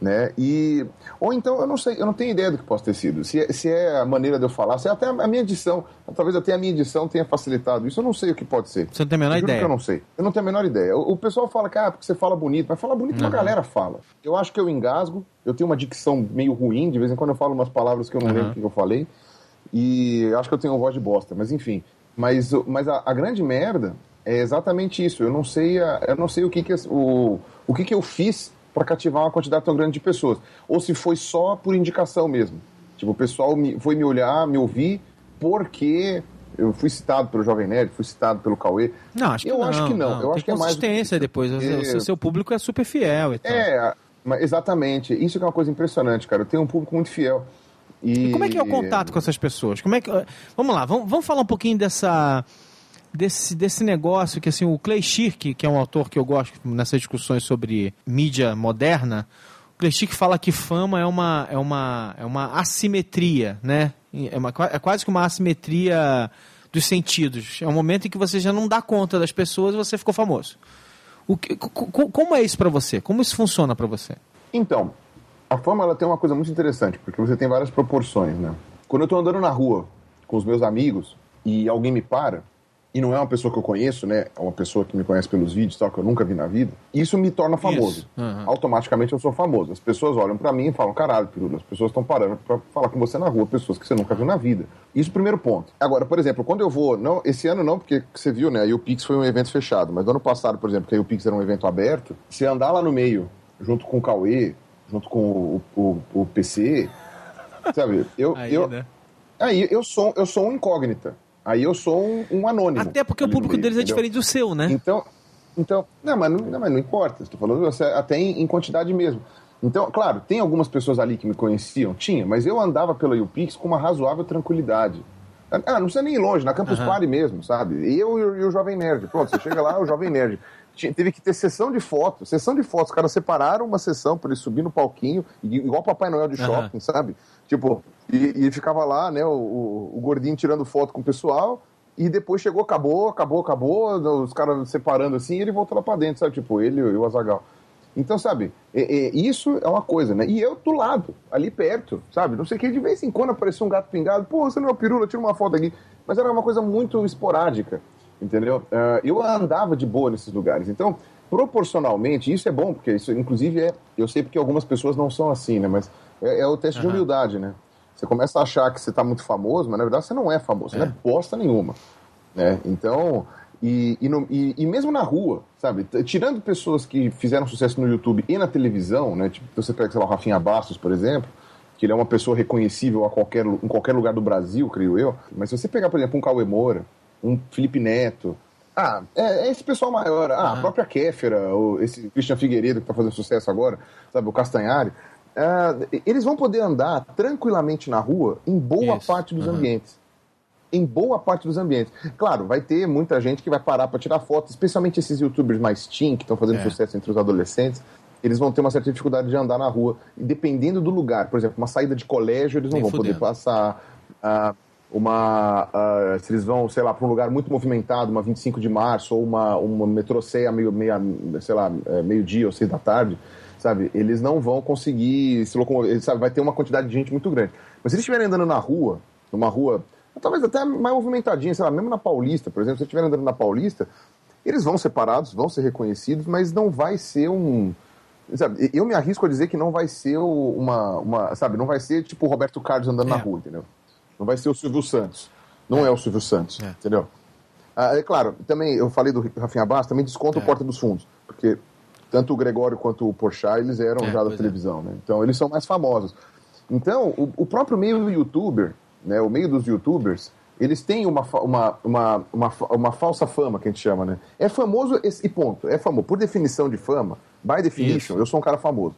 né? E ou então eu não sei, eu não tenho ideia do que possa ter sido. Se é, se é a maneira de eu falar, se é até a minha edição, talvez até a minha edição tenha facilitado isso. Eu não sei o que pode ser. Você não tem a menor Eu ideia. que eu não sei. Eu não tenho a menor ideia. O, o pessoal fala que ah, porque você fala bonito, mas falar bonito uma Uhum. galera fala. Eu acho que eu engasgo, eu tenho uma dicção meio ruim, de vez em quando eu falo umas palavras que eu não Uhum. lembro o que eu falei. E acho que eu tenho voz de bosta, mas enfim. Mas, mas a, a grande merda é exatamente isso. Eu não sei, a- eu não sei o que, que o, o que, que eu fiz para cativar uma quantidade tão grande de pessoas. Ou se foi só por indicação mesmo. Tipo, o pessoal me, foi me olhar, me ouvir, porque eu fui citado pelo Jovem Nerd, fui citado pelo Cauê. Não, acho que eu não. acho que não. Eu Tem acho que é mais consistência depois. O seu- porque- o seu público é super fiel e tal. É, exatamente. Isso que é uma coisa impressionante, cara. Eu tenho um público muito fiel. E, E como é que é o contato com essas pessoas? Como é que, vamos lá, vamos, vamos falar um pouquinho dessa desse, desse negócio que assim o Clay Shirk, que é um autor que eu gosto nessas discussões sobre mídia moderna, o Clay Shirk fala que fama é uma é uma é uma assimetria, né? É, uma, é quase que uma assimetria dos sentidos. É um momento em que você já não dá conta das pessoas e você ficou famoso. O que, co- co- como é isso pra você? Como isso funciona pra você? Então, a fama ela tem uma coisa muito interessante, porque você tem várias proporções, né? Quando eu tô andando na rua com os meus amigos e alguém me para, e não é uma pessoa que eu conheço, né? É uma pessoa que me conhece pelos vídeos, tal, que eu nunca vi na vida. Isso me torna famoso. Uhum. Automaticamente eu sou famoso. As pessoas olham para mim e falam: caralho, Pirula, as pessoas estão parando para falar com você na rua, pessoas que você nunca viu na vida. Isso, primeiro ponto. Agora, por exemplo, quando eu vou, não, esse ano não, porque você viu, né? A Pix foi um evento fechado, mas no ano passado, por exemplo, que a Pix era um evento aberto, se andar lá no meio, junto com o Cauê, junto com o, o, o PC, sabe? Eu, aí, eu, né? aí eu sou, eu sou um incógnita. Aí eu sou um, um anônimo. Até porque o público meio, deles é entendeu? diferente do seu, né? Então, então não, mas não, não, mas não importa. Estou falando até em, em, quantidade mesmo. Então, claro, tem algumas pessoas ali que me conheciam, tinha, mas eu andava pela UPix com uma razoável tranquilidade. Ah, não precisa nem ir longe, na Campus uhum. Party mesmo, sabe? Eu e o, e o Jovem Nerd. Pronto, você chega lá, o Jovem Nerd. Tinha, teve que ter sessão de fotos. Sessão de fotos. Os caras separaram uma sessão para ele subir no palquinho, igual Papai Noel de shopping, uhum. sabe? Tipo, e, e ficava lá, né, o, o, o, gordinho tirando foto com o pessoal, e depois chegou, acabou, acabou, acabou, os caras separando assim, e ele voltou lá pra dentro, sabe? Tipo, ele e o Azagal. Então, sabe, é, é, isso é uma coisa, né? E eu do lado, ali perto, sabe? Não sei o que, de vez em quando aparecia um gato pingado, pô, você não é o pirula, tira uma foto aqui. Mas era uma coisa muito esporádica, entendeu? Uh, eu andava de boa nesses lugares. Então, proporcionalmente, isso é bom, porque isso, inclusive, é. Eu sei porque algumas pessoas não são assim, né? Mas é, é o teste uhum. de humildade, né? Você começa a achar que você está muito famoso, mas na verdade você não é famoso, você é. não é bosta nenhuma. Né? Então, e, e, no, e, e, mesmo na rua, sabe? Tirando pessoas que fizeram sucesso no YouTube e na televisão, né? Tipo, você pega, sei lá, o Rafinha Bastos, por exemplo, que ele é uma pessoa reconhecível a qualquer, em qualquer lugar do Brasil, creio eu. Mas se você pegar, por exemplo, um Cauê Moura, um Felipe Neto, ah, é, é esse pessoal maior, ah, uhum. a própria Kéfera, ou esse Christian Figueiredo que está fazendo sucesso agora, sabe, o Castanhari, uh, eles vão poder andar tranquilamente na rua em boa Isso. parte dos uhum. ambientes. Em boa parte dos ambientes. Claro, vai ter muita gente que vai parar para tirar fotos, especialmente esses youtubers mais teen que estão fazendo é. sucesso entre os adolescentes. Eles vão ter uma certa dificuldade de andar na rua. E dependendo do lugar, por exemplo, uma saída de colégio, eles não vão fudendo. poder passar. Uh, uma uh, se eles vão, sei lá, para um lugar muito movimentado, uma 25 de março ou uma uma metroceia meio meia, sei lá, é, meio-dia ou seis da tarde, sabe? Eles não vão conseguir se locomover, sabe? Vai ter uma quantidade de gente muito grande. Mas se eles estiverem andando na rua, numa rua, talvez até mais movimentadinha, sei lá, mesmo na Paulista, por exemplo, se estiverem andando na Paulista, eles vão separados, vão ser reconhecidos, mas não vai ser um. Sabe, eu me arrisco a dizer que não vai ser uma, uma. Sabe, não vai ser tipo o Roberto Carlos andando é. na rua, entendeu? Não vai ser o Silvio Santos. Não é, é o Silvio Santos, é. entendeu? Ah, é claro, também eu falei do Rafinha Bastos, também desconta o é. Porta dos Fundos, porque tanto o Gregório quanto o Porchat, eles eram é, já da é. televisão, né? Então eles são mais famosos. Então, o, o, próprio meio do youtuber, né, o meio dos youtubers, eles têm uma, uma, uma, uma, uma falsa fama, que a gente chama, né? É famoso esse ponto, é famoso. Por definição de fama, by definition, Isso. eu sou um cara famoso.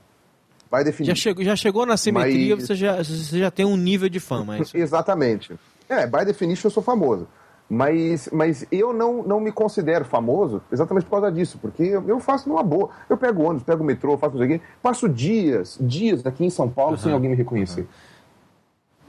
By definition. Já chegou, já chegou na simetria, Mas... você, já, você já tem um nível de fama, é? Exatamente. É, by definition eu sou famoso. Mas, mas eu não, não me considero famoso exatamente por causa disso, porque eu faço numa boa. Eu pego ônibus, pego o metrô, faço isso aqui, passo dias, dias aqui em São Paulo uhum, sem alguém me reconhecer. Uhum.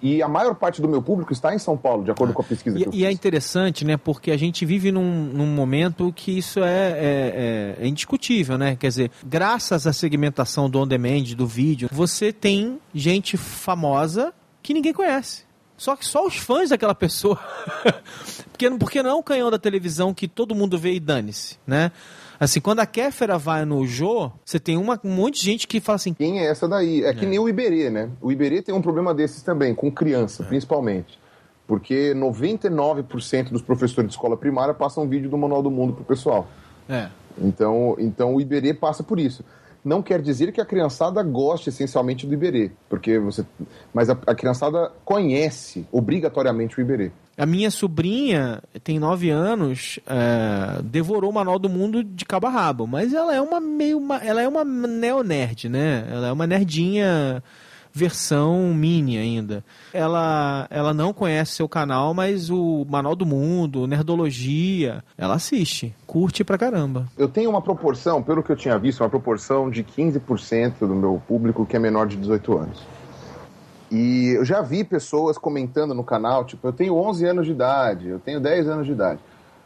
E a maior parte do meu público está em São Paulo, de acordo com a pesquisa e, que eu fiz. E é interessante, né? Porque a gente vive num, num momento que isso é, é, é, é, indiscutível, né? Quer dizer, graças à segmentação do on-demand, do vídeo, você tem gente famosa que ninguém conhece. Só que só os fãs daquela pessoa. [LAUGHS] porque, porque não é um canhão da televisão que todo mundo vê e dane-se, né? Assim, quando a Kéfera vai no Jô, você tem uma, um monte de gente que fala assim... Quem é essa daí? É, é. que nem o Iberê, né? O Iberê tem um problema desses também, com criança, é. principalmente. Porque 99% dos professores de escola primária passam um vídeo do Manual do Mundo pro pessoal. É. Então, então o Iberê passa por isso não quer dizer que a criançada goste essencialmente do Iberê, porque você, mas a, a criançada conhece obrigatoriamente o Iberê. A minha sobrinha tem nove anos, é, devorou o Manual do Mundo de cabo a rabo, mas ela é uma meio, uma, ela é uma neo-nerd, né? Ela é uma nerdinha versão mini ainda. Ela, ela não conhece seu canal, mas o Manual do Mundo, Nerdologia, ela assiste, curte pra caramba. Eu tenho uma proporção, pelo que eu tinha visto, uma proporção de 15% do meu público que é menor de 18 anos. E eu já vi pessoas comentando no canal, tipo, eu tenho 11 anos de idade, eu tenho 10 anos de idade.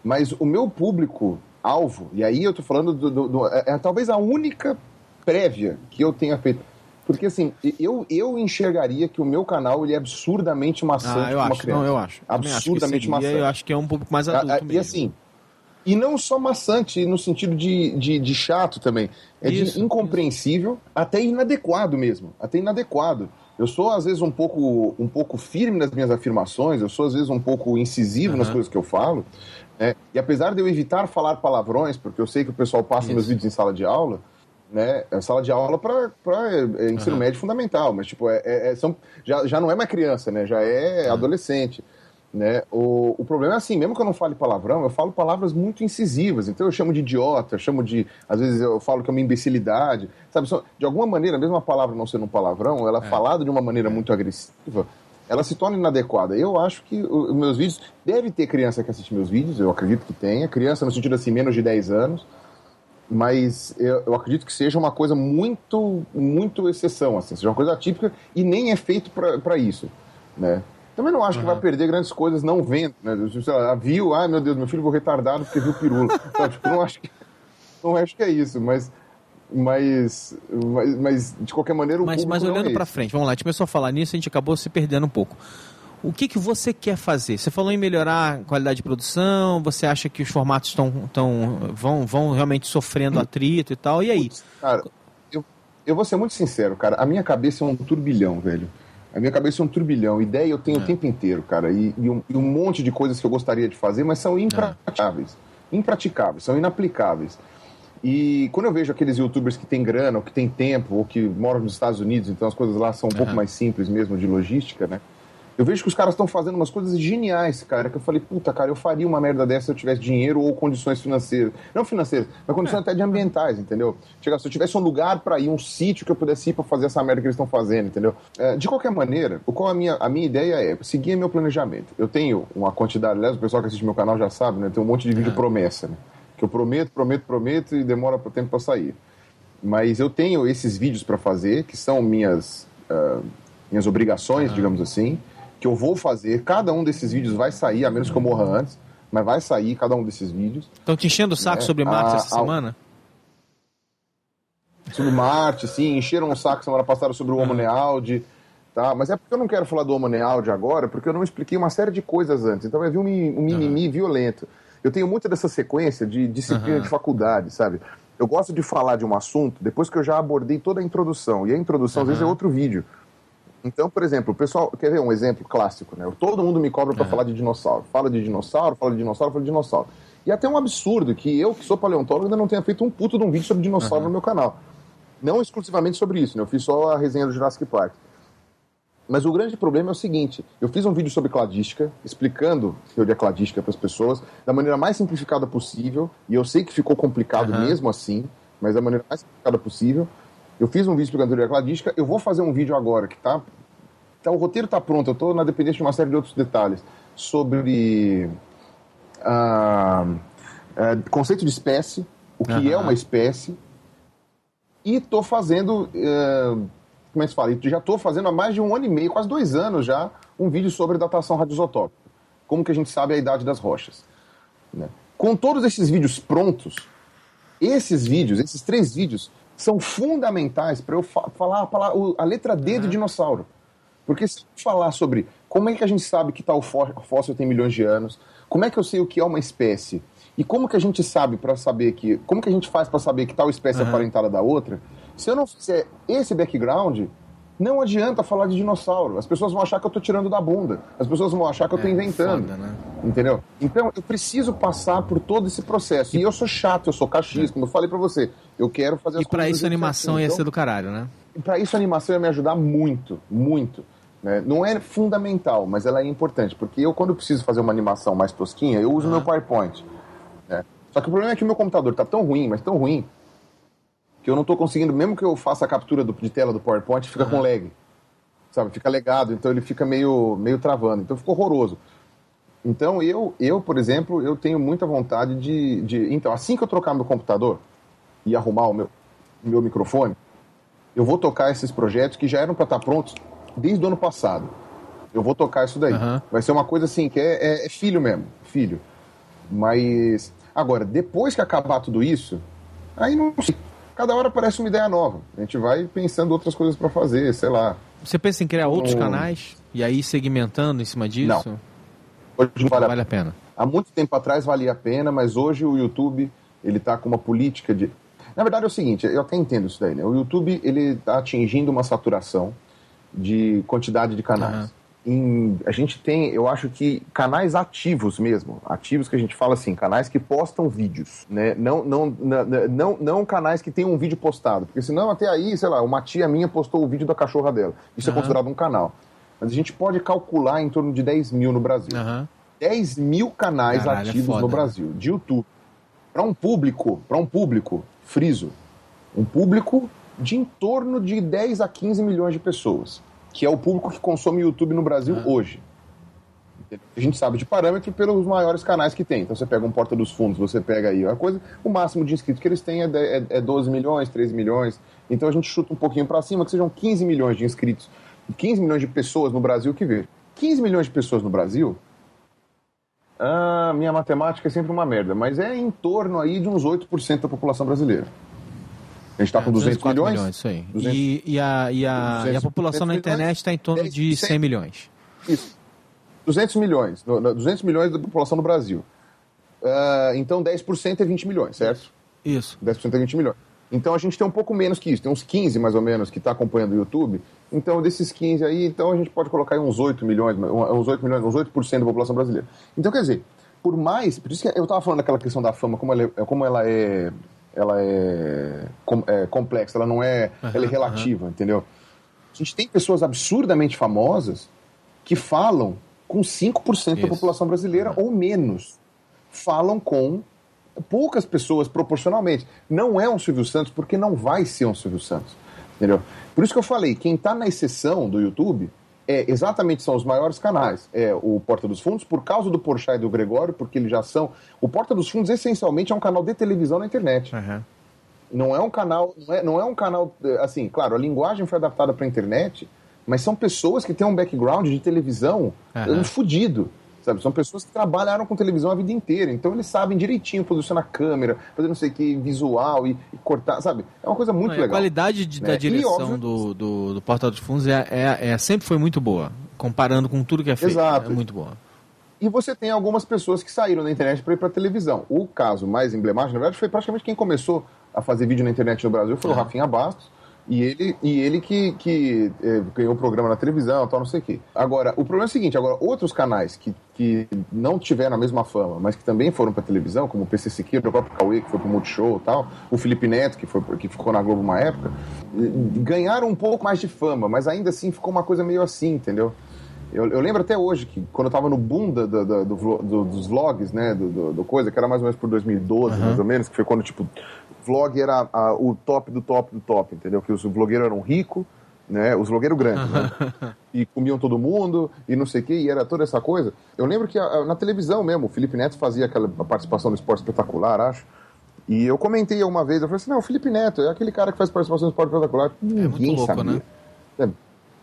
Mas o meu público alvo, e aí eu tô falando do, do, do é, é talvez a única prévia que eu tenha feito Porque assim, eu, eu enxergaria que o meu canal ele é absurdamente maçante ah, eu acho, criança. Não, eu acho. Absurdamente acho maçante. Eu acho que é um pouco mais adulto a, a, mesmo. E assim, e não só maçante no sentido de, de, de chato também. É isso, de incompreensível, isso. até inadequado mesmo. Até inadequado. Eu sou, às vezes, um pouco, um pouco firme nas minhas afirmações, eu sou, às vezes, um pouco incisivo uhum. nas coisas que eu falo. Né? E apesar de eu evitar falar palavrões, porque eu sei que o pessoal passa isso. meus vídeos em sala de aula, né? É sala de aula para é, ensino uhum. médio fundamental, mas tipo, é, é, é, são, já, já não é mais criança, né? Já é uhum. adolescente. Né? O, o problema é assim, mesmo que eu não fale palavrão, eu falo palavras muito incisivas. Então eu chamo de idiota, eu chamo de. Às vezes eu falo que é uma imbecilidade. Sabe, de alguma maneira, mesmo a palavra não sendo um palavrão, ela é falada de uma maneira muito agressiva, ela se torna inadequada. Eu acho que os meus vídeos. Deve ter criança que assiste meus vídeos, eu acredito que tenha. Criança no sentido assim, menos de 10 anos mas eu, eu, acredito que seja uma coisa muito, muito exceção, assim, seja uma coisa atípica e nem é feito para isso, né? Também não acho uhum. que vai perder grandes coisas não vendo, né? Lá, viu, ai meu Deus, meu filho ficou retardado porque viu pirula. [LAUGHS] tipo, não acho que não acho que é isso, mas mas, mas, mas de qualquer maneira o mas, mas olhando é para frente, vamos lá, a gente começou a falar nisso, a gente acabou se perdendo um pouco o que, que você quer fazer? Você falou em melhorar a qualidade de produção, você acha que os formatos estão, tão, vão, vão realmente sofrendo atrito e tal, e aí? Putz, cara, eu, eu vou ser muito sincero, cara, a minha cabeça é um turbilhão, velho. A minha cabeça é um turbilhão. Ideia eu tenho é. o tempo inteiro, cara. E, e, um, e, um, monte de coisas que eu gostaria de fazer, mas são impraticáveis. É. Impraticáveis, são inaplicáveis. E quando eu vejo aqueles youtubers que têm grana, ou que têm tempo, ou que moram nos Estados Unidos, então as coisas lá são um pouco mais simples mesmo de logística, né? Eu vejo que os caras estão fazendo umas coisas geniais, cara, que eu falei, puta, cara, eu faria uma merda dessa se eu tivesse dinheiro ou condições financeiras. Não financeiras, mas condições é. até de ambientais, entendeu? Chega, se eu tivesse um lugar para ir, um sítio que eu pudesse ir para fazer essa merda que eles estão fazendo, entendeu? É, de qualquer maneira, o qual a minha, a minha ideia é seguir meu planejamento. Eu tenho uma quantidade, aliás, o pessoal que assiste meu canal já sabe, né? Tem um monte de vídeo é. promessa, né? Que eu prometo, prometo, prometo e demora tempo para sair. Mas eu tenho esses vídeos para fazer, que são minhas, uh, minhas obrigações, digamos assim que eu vou fazer. Cada um desses vídeos vai sair, a menos que eu morra antes, mas vai sair cada um desses vídeos. Estão te enchendo o saco né? sobre Marte a, essa a, semana? Sobre Marte, sim, encheram o saco semana passada sobre o Homo Nealdi, tá? Mas é porque eu não quero falar do Homo Nealdi agora, porque eu não expliquei uma série de coisas antes. Então vai vir um, um mimimi uhum. violento. Eu tenho muito dessa sequência de disciplina uhum. de faculdade, sabe? Eu gosto de falar de um assunto depois que eu já abordei toda a introdução. E a introdução, uhum. às vezes, é outro vídeo. Então, por exemplo, o pessoal. Quer ver um exemplo clássico, né? Todo mundo me cobra para uhum. falar de dinossauro. Fala de dinossauro, fala de dinossauro, fala de dinossauro. E até um absurdo que eu, que sou paleontólogo, ainda não tenha feito um puto de um vídeo sobre dinossauro uhum. no meu canal. Não exclusivamente sobre isso, né? Eu fiz só a resenha do Jurassic Park. Mas o grande problema é o seguinte: eu fiz um vídeo sobre cladística, explicando teoria cladística para as pessoas da maneira mais simplificada possível, e eu sei que ficou complicado uhum. mesmo assim, mas da maneira mais simplificada possível. Eu fiz um vídeo explicando teoria cladística, eu vou fazer um vídeo agora que tá, tá o roteiro está pronto, eu estou na dependência de uma série de outros detalhes sobre ah, é, conceito de espécie, o que uhum. é uma espécie, e estou fazendo, é, como é que se fala? Já estou fazendo há mais de um ano e meio, quase dois anos já, um vídeo sobre datação radioisotópica, como que a gente sabe a idade das rochas. Né? Com todos esses vídeos prontos, esses vídeos, esses três vídeos, são fundamentais para eu fa falar a, a, letra D uhum. de dinossauro. Porque se eu falar sobre como é que a gente sabe que tal fóssil tem milhões de anos, como é que eu sei o que é uma espécie, e como que a gente sabe para saber que. Como que a gente faz para saber que tal espécie uhum. é parentada da outra, se eu não fizer esse background, não adianta falar de dinossauro. As pessoas vão achar que eu estou tirando da bunda. As pessoas vão achar que eu estou é, inventando. Foda, né? Entendeu? Então, eu preciso passar por todo esse processo. E eu sou chato, eu sou cachis, como eu falei para você. Eu quero fazer as e coisas. E para isso a animação ia então, ser do caralho, né? Para isso a animação ia me ajudar muito, muito. Né? Não é fundamental, mas ela é importante. Porque eu, quando eu preciso fazer uma animação mais tosquinha, eu uso o meu PowerPoint. Né? Só que o problema é que o meu computador está tão ruim, mas tão ruim, que eu não estou conseguindo, mesmo que eu faça a captura do, de tela do PowerPoint, fica uhum. com lag. Sabe, fica legado, então ele fica meio, meio travando. Então ficou horroroso. Então eu, eu, por exemplo, eu tenho muita vontade de, de. Então, assim que eu trocar meu computador e arrumar o meu, meu microfone, eu vou tocar esses projetos que já eram para estar tá prontos desde o ano passado. Eu vou tocar isso daí. Uhum. Vai ser uma coisa assim, que é, é, é filho mesmo, filho. Mas. Agora, depois que acabar tudo isso, aí não sei cada hora parece uma ideia nova. A gente vai pensando outras coisas para fazer, sei lá. Você pensa em criar outros canais e aí segmentando em cima disso? Não. Hoje não vale, vale a pena. Há muito tempo atrás valia a pena, mas hoje o YouTube ele está com uma política de. Na verdade é o seguinte, eu até entendo isso daí, né? O YouTube ele está atingindo uma saturação de quantidade de canais. Uhum. Em, a gente tem, eu acho que canais ativos mesmo, ativos que a gente fala assim, canais que postam vídeos, né? Não, não, não, não, não canais que tem um vídeo postado, porque senão até aí, sei lá, uma tia minha postou o vídeo da cachorra dela. Isso uhum. é considerado um canal. Mas a gente pode calcular em torno de 10 mil no Brasil. Uhum. 10 mil canais Caralho, é ativos é no Brasil, de YouTube. Para um público, para um público, friso, um público de em torno de 10 a 15 milhões de pessoas que é o público que consome YouTube no Brasil ah. hoje. A gente sabe de parâmetro pelos maiores canais que tem. Então você pega um Porta dos Fundos, você pega aí a coisa, o máximo de inscritos que eles têm é, é, é 12 milhões, 13 milhões. Então a gente chuta um pouquinho para cima que sejam 15 milhões de inscritos, 15 milhões de pessoas no Brasil que vê. 15 milhões de pessoas no Brasil, ah, minha matemática é sempre uma merda, mas é em torno aí de uns 8% da população brasileira. A gente está é, com 200 milhões? milhões isso aí. 200, e, e, a, e, a, e a população na internet está em torno de 100 milhões. Isso. 200 milhões. 200 milhões da população no Brasil. Uh, então 10% é 20 milhões, certo? Isso. 10% é 20 milhões. Então a gente tem um pouco menos que isso, tem uns 15 mais ou menos que está acompanhando o YouTube. Então desses 15 aí, então a gente pode colocar aí uns 8 milhões, uns 8 milhões, uns 8% da população brasileira. Então quer dizer, por mais, por isso que eu estava falando daquela questão da fama, como ela é, como ela é ela é, com, é complexa, ela não é, uhum, ela é relativa, uhum. entendeu? A gente tem pessoas absurdamente famosas que falam com 5% Isso. da população brasileira uhum. ou menos. Falam com poucas pessoas proporcionalmente. Não é um Silvio Santos porque não vai ser um Silvio Santos, entendeu? Por isso que eu falei, quem está na exceção do YouTube é, exatamente são os maiores canais. É o Porta dos Fundos, por causa do Porchat e do Gregório, porque eles já são. O Porta dos Fundos, essencialmente, é um canal de televisão na internet. Uhum. Não é um canal. Não é, não é um canal. Assim, claro, a linguagem foi adaptada para a internet, mas são pessoas que têm um background de televisão uhum. fudido. Sabe? São pessoas que trabalharam com televisão a vida inteira, então eles sabem direitinho posicionar a câmera, fazer não sei o que, visual e, e, cortar, sabe? É uma coisa muito não, legal. A qualidade de, né? da direção e, óbvio, do, do, do Portal dos Fundos é, é, é, sempre foi muito boa, comparando com tudo que é feito. Exato. É muito boa. E você tem algumas pessoas que saíram da internet para ir para televisão. O caso mais emblemático, na verdade, foi praticamente quem começou a fazer vídeo na internet no Brasil, foi é. o Rafinha Bastos e ele, e ele que, que é, ganhou o programa na televisão tal, não sei o quê. Agora, o problema é o seguinte: agora, outros canais que, que não tiveram a mesma fama, mas que também foram para televisão, como o PC Siqueira, o próprio Cauê, que foi pro Multishow e tal, o Felipe Neto, que, foi, que ficou na Globo uma época, ganharam um pouco mais de fama, mas ainda assim ficou uma coisa meio assim, entendeu? Eu, eu, lembro até hoje que quando eu tava no boom do, do, do, dos vlogs, né, do, do, coisa, que era mais ou menos por 2012, uhum. mais ou menos, que foi quando, tipo, vlog era a, o top do top do top, entendeu? Que os blogueiros eram ricos, né? Os blogueiros grandes, né? [LAUGHS] E comiam todo mundo, e não sei o quê, e era toda essa coisa. Eu lembro que a, na televisão mesmo, o Felipe Neto fazia aquela participação no Esporte Espetacular, acho. E eu comentei uma vez, eu falei assim, não, o Felipe Neto é aquele cara que faz participação no Esporte Espetacular. Ninguém é louco, sabia. Né? É,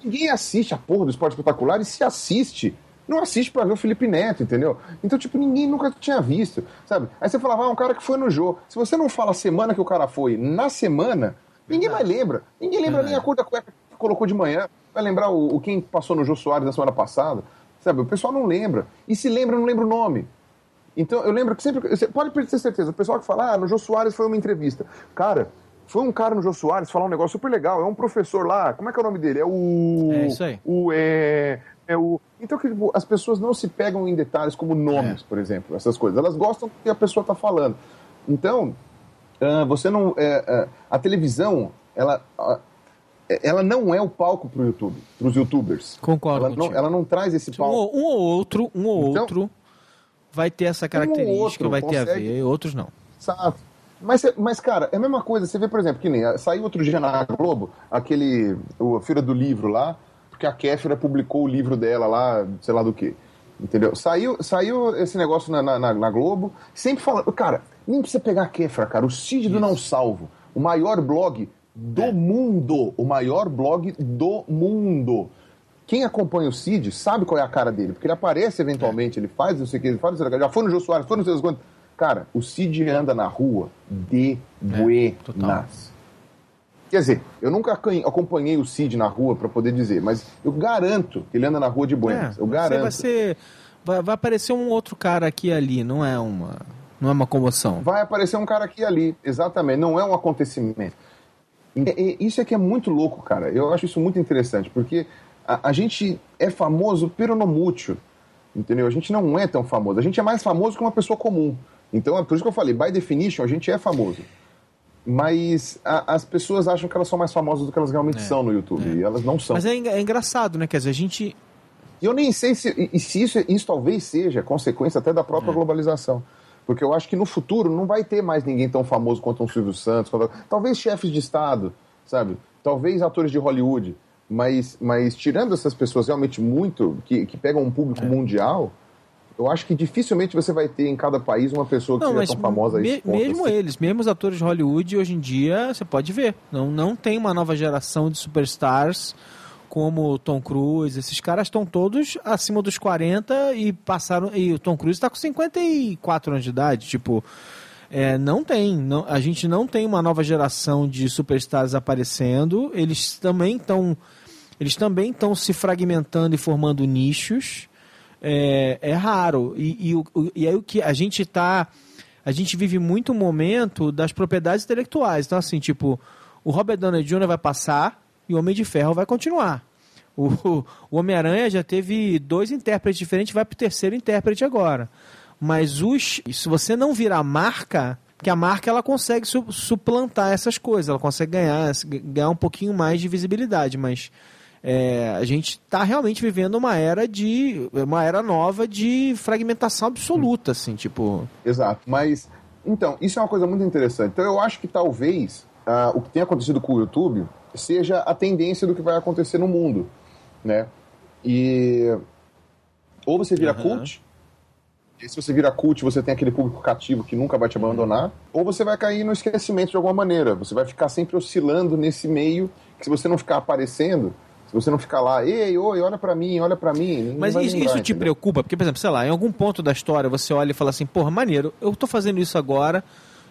ninguém assiste a porra do Esporte Espetacular, e se assiste não assiste para ver o Felipe Neto, entendeu? Então, tipo, ninguém nunca tinha visto, sabe? Aí você falava, ah, um cara que foi no jogo. Se você não fala a semana que o cara foi, na semana, ninguém mais lembra. Ninguém lembra nem a cor da cueca que colocou de manhã. Vai lembrar o, o quem passou no Jô Soares na semana passada, sabe? O pessoal não lembra. E se lembra, não lembra o nome. Então, eu lembro que sempre. Você pode ter certeza, o pessoal que fala, ah, no Jô Soares foi uma entrevista. Cara, foi um cara no Jô Soares falar um negócio super legal. É um professor lá, como é que é o nome dele? É o. É isso aí. O. É, é o. Então, que, tipo, as pessoas não se pegam em detalhes como nomes, é. por exemplo, essas coisas. Elas gostam do que a pessoa está falando. Então, uh, você não. Uh, uh, a televisão, ela. ela não é o palco para o YouTube, para os youtubers. Concordo. Ela não, ela não traz esse palco. Um, um, ou outro, um ou então, outro vai ter essa característica, um vai ter a ver, outros não. Exato. Mas, mas, cara, é a mesma coisa. Você vê, por exemplo, que nem saiu outro dia na Globo, aquele. O Feira do Livro lá, porque a Kéfera publicou o livro dela lá, sei lá do que. Entendeu? Saiu, saiu esse negócio na, na, na, Globo, sempre falando. Cara, nem precisa pegar a Kéfera, cara. O Cid do Não Salvo, o maior blog do é. mundo. O maior blog do mundo. Quem acompanha o Cid sabe qual é a cara dele, porque ele aparece eventualmente, é. ele faz não sei o que, ele faz não sei o que, já foi no Jô Soares, foi no sei quantos. Cara, o Cid anda na rua de é, buenas. Quer dizer, eu nunca acompanhei o Cid na rua para poder dizer, mas eu garanto que ele anda na rua de Buenos. É, eu garanto. Vai ser. Vai, vai aparecer um outro cara aqui e ali, não é uma. Não é uma comoção. Vai aparecer um cara aqui e ali, exatamente. Não é um acontecimento. E, e, isso é que é muito louco, cara. Eu acho isso muito interessante, porque a, a gente é famoso pelo no mútil, entendeu? A gente não é tão famoso. A gente é mais famoso que uma pessoa comum. Então é por isso que eu falei, by definition, a gente é famoso. Mas a, as pessoas acham que elas são mais famosas do que elas realmente é, são no YouTube. É. E elas não são. Mas é, é, engraçado, né? Quer dizer, a gente. E eu nem sei se, se isso, isso talvez seja consequência até da própria é. globalização. Porque eu acho que no futuro não vai ter mais ninguém tão famoso quanto um Silvio Santos. Quanto... Talvez chefes de Estado, sabe? Talvez atores de Hollywood. Mas, mas tirando essas pessoas realmente muito, que, que pegam um público é. mundial, eu acho que dificilmente você vai ter em cada país uma pessoa que não, seja tão famosa me, Mesmo assim. eles, mesmo os atores de Hollywood, hoje em dia, você pode ver. Não, não tem uma nova geração de superstars como Tom Cruise. Esses caras estão todos acima dos 40 e passaram. E o Tom Cruise está com 54 anos de idade. Tipo. É, não tem, não, a gente não tem uma nova geração de superstars aparecendo. Eles também estão, eles também estão se fragmentando e formando nichos é, é raro. E, e, e aí o que a gente tá. A gente vive muito o momento das propriedades intelectuais. Então, assim, tipo, o Robert Downey Jr. vai passar e o Homem de Ferro vai continuar. O, o Homem-Aranha já teve dois intérpretes diferentes, vai pro terceiro intérprete agora. Mas os, se você não virar marca, que a marca ela consegue su, suplantar essas coisas, ela consegue ganhar, ganhar um pouquinho mais de visibilidade, mas é, a gente está realmente vivendo uma era de uma era nova de fragmentação absoluta, assim, tipo. Exato. Mas então isso é uma coisa muito interessante. Então eu acho que talvez uh, o que tem acontecido com o YouTube seja a tendência do que vai acontecer no mundo, né? E ou você vira uhum. cult e se você vira cult, você tem aquele público cativo que nunca vai te abandonar, ou você vai cair no esquecimento de alguma maneira. Você vai ficar sempre oscilando nesse meio, que se você não ficar aparecendo, se você não ficar lá, ei, oi, olha para mim, olha para mim. Mas isso, lembrar, isso te preocupa? Porque, por exemplo, sei lá, em algum ponto da história você olha e fala assim, porra, maneiro, eu tô fazendo isso agora,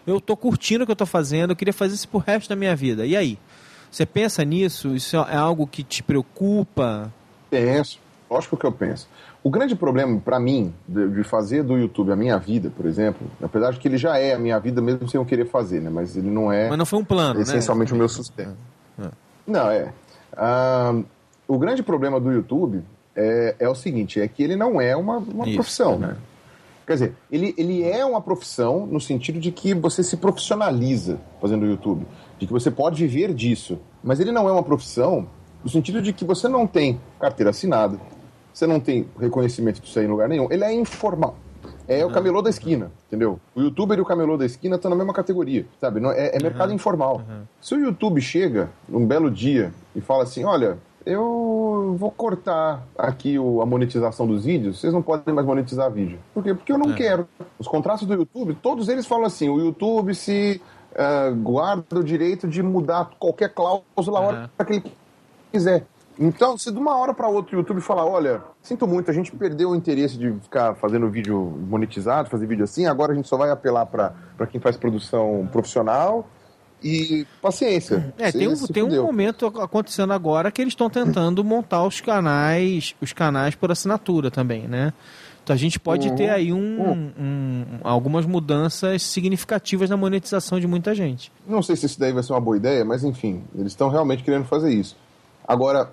eu tô curtindo o que eu tô fazendo, eu queria fazer isso pro resto da minha vida. E aí? Você pensa nisso? Isso é algo que te preocupa? Penso, lógico que eu penso. O grande problema para mim de, fazer do YouTube a minha vida, por exemplo, apesar de que ele já é a minha vida mesmo sem eu querer fazer, né? Mas ele não é. Mas não foi um plano, essencialmente né? o meu sustento. É. é. Não é. Ah, o grande problema do YouTube é, é, o seguinte, é que ele não é uma, uma Isso, profissão, né? Quer dizer, ele, ele é uma profissão no sentido de que você se profissionaliza fazendo YouTube, de que você pode viver disso. Mas ele não é uma profissão no sentido de que você não tem carteira assinada, você não tem reconhecimento disso aí em lugar nenhum. Ele é informal. É o camelô da esquina, entendeu? O youtuber e o camelô da esquina estão na mesma categoria, sabe? É, é mercado uhum. informal. Uhum. Se o YouTube chega num belo dia e fala assim: olha, eu vou cortar aqui a monetização dos vídeos, vocês não podem mais monetizar vídeo. Por quê? Porque eu não é. quero. Os contratos do YouTube, todos eles falam assim: o YouTube se uh, guarda o direito de mudar qualquer cláusula a hora que ele quiser. Então, se de uma hora para outra o YouTube falar, olha, sinto muito, a gente perdeu o interesse de ficar fazendo vídeo monetizado, fazer vídeo assim, agora a gente só vai apelar para quem faz produção profissional e paciência. É, tem, um, tem um momento acontecendo agora que eles estão tentando montar os canais, os canais por assinatura também, né? Então a gente pode uhum. ter aí um, uhum. um, algumas mudanças significativas na monetização de muita gente. Não sei se isso daí vai ser uma boa ideia, mas enfim, eles estão realmente querendo fazer isso. Agora,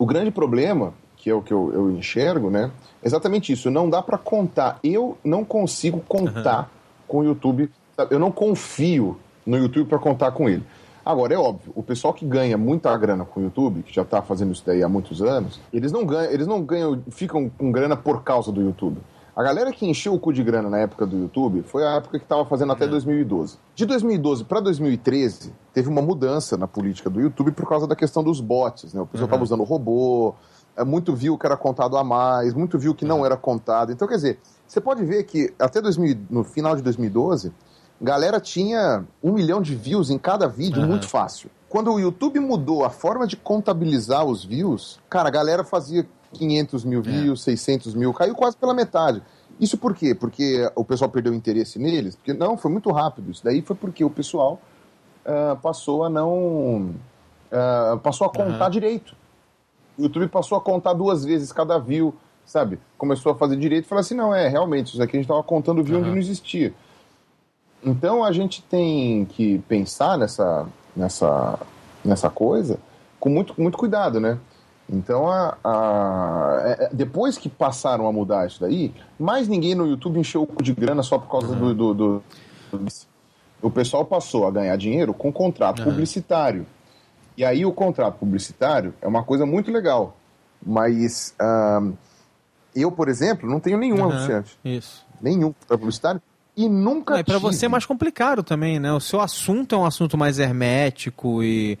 o grande problema, que é o que eu, eu enxergo, né? É exatamente isso. Não dá para contar. Eu não consigo contar uhum. com o YouTube. Eu não confio no YouTube para contar com ele. Agora, é óbvio, o pessoal que ganha muita grana com o YouTube, que já está fazendo isso daí há muitos anos, eles não ganham, eles não ganham, ficam com grana por causa do YouTube. A galera que encheu o cu de grana na época do YouTube foi a época que estava fazendo até 2012. É. De 2012 para 2013, teve uma mudança na política do YouTube por causa da questão dos bots. Né? O pessoal estava uhum. usando robô, é, muito viu que era contado a mais, muito viu que não era contado. Então, quer dizer, você pode ver que até 2000, no final de 2012, galera tinha um milhão de views em cada vídeo, uhum. muito fácil. Quando o YouTube mudou a forma de contabilizar os views, cara, a galera fazia 500 mil é. views, é. 600 mil, caiu quase pela metade. Isso por quê? Porque o pessoal perdeu interesse neles? Porque não, foi muito rápido. Isso daí foi porque o pessoal uh, passou a não. Uh, passou a contar uhum. direito. O YouTube passou a contar duas vezes cada view, sabe? Começou a fazer direito e falou assim: não, é, realmente, isso aqui a gente estava contando view uhum. onde não existia. Então a gente tem que pensar nessa, nessa, nessa coisa com muito, muito cuidado, né? Então, a, a, é, é, depois que passaram a mudar isso daí, mais ninguém no YouTube encheu o cu de grana só por causa uhum. do, do, do, O pessoal passou a ganhar dinheiro com contrato uhum. publicitário. E aí o contrato publicitário é uma coisa muito legal. Mas uh, eu, por exemplo, não tenho nenhum uhum. anunciante. Isso. Nenhum publicitário. E nunca. É, para você é mais complicado também, né? O seu assunto é um assunto mais hermético e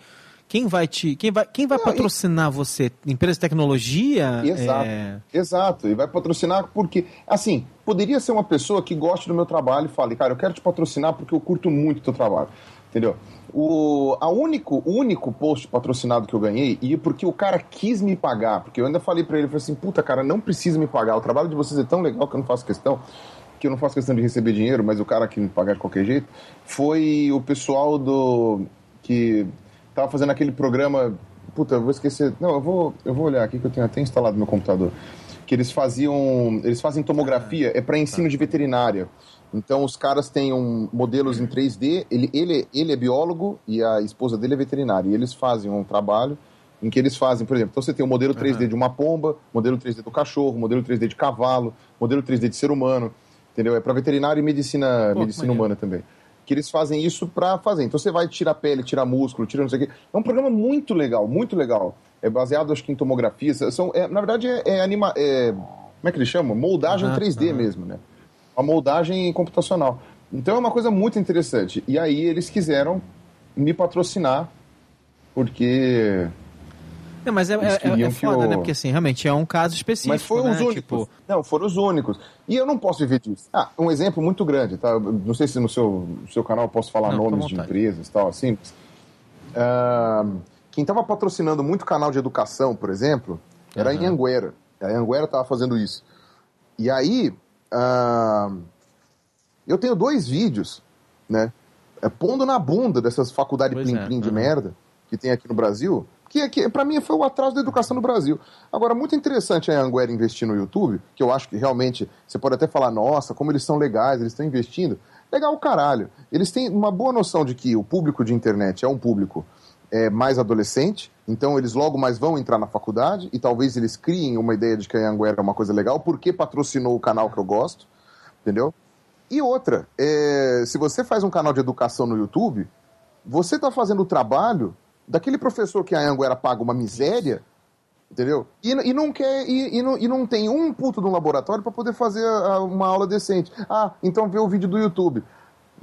quem vai te. Quem vai, quem vai Não, patrocinar e... você? Empresa de tecnologia? Exato. É... Exato. E vai patrocinar porque, assim, poderia ser uma pessoa que goste do meu trabalho e fale, cara, eu quero te patrocinar porque eu curto muito o teu trabalho. Entendeu? O, a único, único post patrocinado que eu ganhei, e porque o cara quis me pagar, porque eu ainda falei para ele, falei assim, puta, cara, não precisa me pagar, o trabalho de vocês é tão legal que eu não faço questão, que eu não faço questão de receber dinheiro, mas o cara que me pagar de qualquer jeito, foi o pessoal do. que tava fazendo aquele programa. Puta, eu vou esquecer. Não, eu vou, eu vou olhar aqui que eu tenho até instalado no meu computador. Que eles faziam. Eles fazem tomografia, é para ensino de veterinária. Então os caras têm um, modelos em 3D. Ele, ele, ele é biólogo e a esposa dele é veterinária. E eles fazem um trabalho em que eles fazem, por exemplo, então você tem o um modelo 3D uhum. de uma pomba, modelo 3D do cachorro, modelo 3D de cavalo, modelo 3D de ser humano, entendeu? É para veterinário e medicina, Pô, medicina humana também que eles fazem isso para fazer. Então você vai tirar pele, tirar músculo, tirar não sei o quê. É um programa muito legal, muito legal. É baseado, acho que, em tomografia. São, é, na verdade, é, é anima... É, como é que ele chama? Moldagem uhum, 3D uhum. mesmo, né? Uma moldagem computacional. Então é uma coisa muito interessante. E aí eles quiseram me patrocinar, porque não, mas é, é, é foda, né? Porque assim, realmente é um caso específico. Mas foram né? os únicos. Tipo... Não, foram os únicos. E eu não posso viver disso. Ah, um exemplo muito grande, tá? Não sei se no seu, seu canal eu posso falar não, nomes de empresas e tal, assim. Uh, quem estava patrocinando muito canal de educação, por exemplo, era uhum. a Anguera. A Anguera estava fazendo isso. E aí, uh, eu tenho dois vídeos, né? É, pondo na bunda dessas faculdades plim-plim é. de uhum. merda que tem aqui no Brasil, que, que para mim foi o atraso da educação no Brasil. Agora, muito interessante a Anguera investir no YouTube, que eu acho que realmente você pode até falar, nossa, como eles são legais, eles estão investindo. Legal caralho. Eles têm uma boa noção de que o público de internet é um público é, mais adolescente, então eles logo mais vão entrar na faculdade e talvez eles criem uma ideia de que a Anguera é uma coisa legal, porque patrocinou o canal que eu gosto, entendeu? E outra, é, se você faz um canal de educação no YouTube, você está fazendo o trabalho daquele professor que a Anguera paga uma miséria, entendeu? E, e não quer e, e, não, e não tem um puto de um laboratório para poder fazer uma aula decente. Ah, então vê o vídeo do YouTube.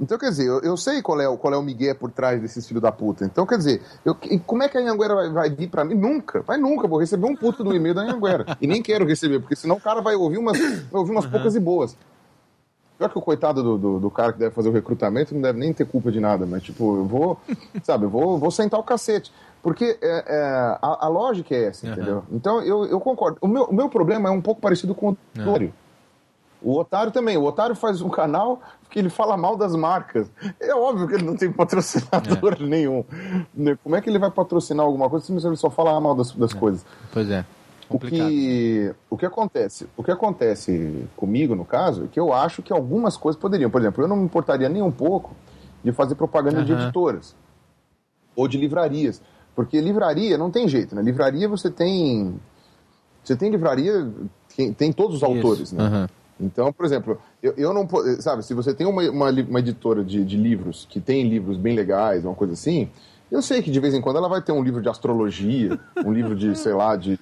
Então, quer dizer, eu, eu, sei qual é, o, qual é o migué por trás desses filhos da puta. Então, quer dizer, eu, como é que a Anhanguera vai, vai vir pra mim? Nunca, vai nunca, vou receber um puto do e-mail da Anhanguera. e nem quero receber, porque senão o cara vai ouvir umas, vai ouvir umas uhum. poucas e boas. Pior que o coitado do, do, do, cara que deve fazer o recrutamento não deve nem ter culpa de nada, mas tipo, eu vou, [LAUGHS] sabe, eu vou, vou sentar o cacete. Porque é, é, a, a, lógica é essa, uhum. entendeu? Então eu, eu concordo. O meu, o meu problema é um pouco parecido com o otário. Uhum. O otário também. O otário faz um canal que ele fala mal das marcas. É óbvio que ele não tem patrocinador é. nenhum. Né? Como é que ele vai patrocinar alguma coisa se ele só fala mal das, das é. coisas? Pois é. O que, o que acontece? O que acontece comigo, no caso, é que eu acho que algumas coisas poderiam. Por exemplo, eu não me importaria nem um pouco de fazer propaganda uhum. de editoras ou de livrarias. Porque livraria não tem jeito, né? Livraria você tem. Você tem livraria, tem, tem todos os Isso. autores, né? Uhum. Então, por exemplo, eu, eu não. Sabe, se você tem uma, uma, uma editora de, de livros que tem livros bem legais, uma coisa assim, eu sei que de vez em quando ela vai ter um livro de astrologia, um livro de, sei lá, de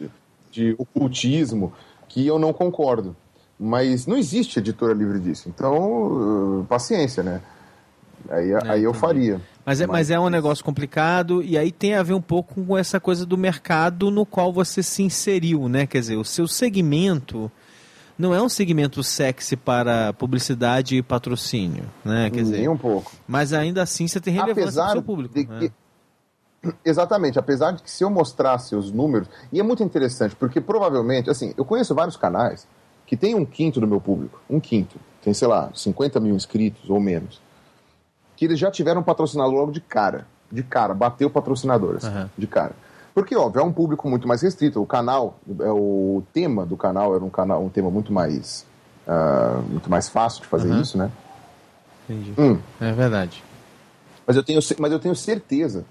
de ocultismo, que eu não concordo. Mas não existe editora livre disso. Então, uh, paciência, né? Aí, é, aí eu faria. Mas é, mas... mas é um negócio complicado e aí tem a ver um pouco com essa coisa do mercado no qual você se inseriu, né? Quer dizer, o seu segmento não é um segmento sexy para publicidade e patrocínio, né? Quer dizer, Nem um pouco. Mas ainda assim você tem relevância para o seu público. De né? que Exatamente, apesar de que se eu mostrasse os números, e é muito interessante, porque provavelmente, assim, eu conheço vários canais que tem um quinto do meu público, um quinto, tem, sei lá, 50 mil inscritos ou menos. que eles já tiveram patrocinador logo de cara. De cara, bateu patrocinadores. Aham. De cara. Porque, óbvio, é um público muito mais restrito. O canal, é o tema do canal era um, canal, um tema muito mais, ah, muito mais fácil de fazer Aham. isso, né? Entendi. Hum. É verdade. Mas eu tenho, mas eu tenho certeza,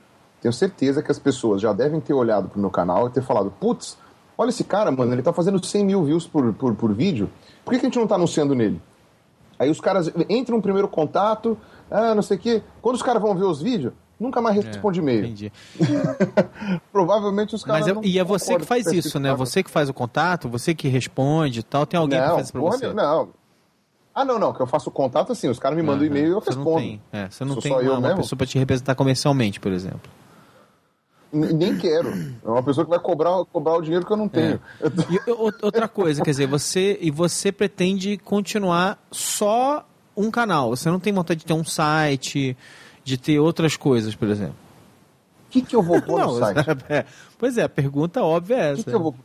tenho certeza que as pessoas já devem ter olhado pro meu canal e ter falado, putz, olha esse cara, mano, ele tá fazendo 100 mil views por, por, por vídeo, por que, que a gente não tá anunciando nele? Aí os caras entram no primeiro contato, ah, não sei o quê. Quando os caras vão ver os vídeos, nunca mais responde e-mail. É, Entendi. [LAUGHS] Provavelmente os caras. Mas é- e é você que faz isso, né? Você que faz o contato, você que responde e tal. Tem alguém que não, faz isso pra você? não. Ah, não, não, que eu faço contato assim, os caras me mandam Aham. e-mail e eu Você não respondo. tem, é, você não Sou tem uma, eu uma pessoa pra te representar comercialmente, por exemplo. Nem quero. É uma pessoa que vai cobrar, cobrar o dinheiro que eu não tenho. Eu [LAUGHS] tô- E outra coisa, quer dizer, você e você pretende continuar só um canal. Você não tem vontade de ter um site, de ter outras coisas, por exemplo. O que, que eu vou pôr no site? [LAUGHS] é, pois é, a pergunta óbvia é O que, essa. que eu vou.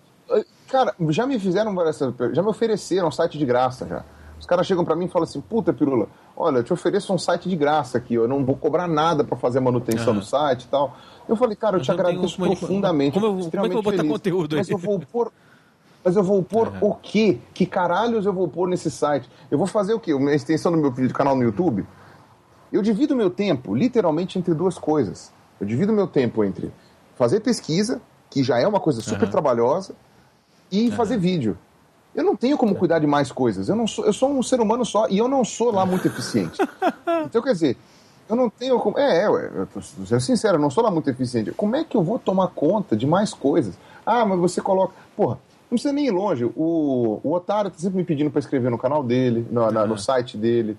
Cara, já me fizeram várias. Já me ofereceram um site de graça já. Os caras chegam pra mim e falam assim: puta, Pirula, olha, eu te ofereço um site de graça aqui, eu não vou cobrar nada pra fazer a manutenção Aham. do site e tal. Eu falei, cara, eu te eu tenho agradeço como- profundamente. como eu- como é que eu vou botar feliz. conteúdo aí? Mas eu vou pôr. Mas eu vou pôr o quê? Que caralhos eu vou pôr nesse site? Eu vou fazer o quê? Uma extensão do meu canal no YouTube? Eu divido meu tempo literalmente entre duas coisas. Eu divido meu tempo entre fazer pesquisa, que já é uma coisa super Aham. trabalhosa, e fazer vídeo. Eu não tenho como cuidar de mais coisas. Eu, não sou, eu sou um ser humano só e eu não sou lá muito eficiente. [LAUGHS] Então, quer dizer, eu não tenho como. É, é, ué, eu tô sendo sincero, eu não sou lá muito eficiente. Como é que eu vou tomar conta de mais coisas? Ah, mas você coloca. Porra, não precisa nem ir longe. O, o Otário tá sempre me pedindo para escrever no canal dele, no, na- no site dele.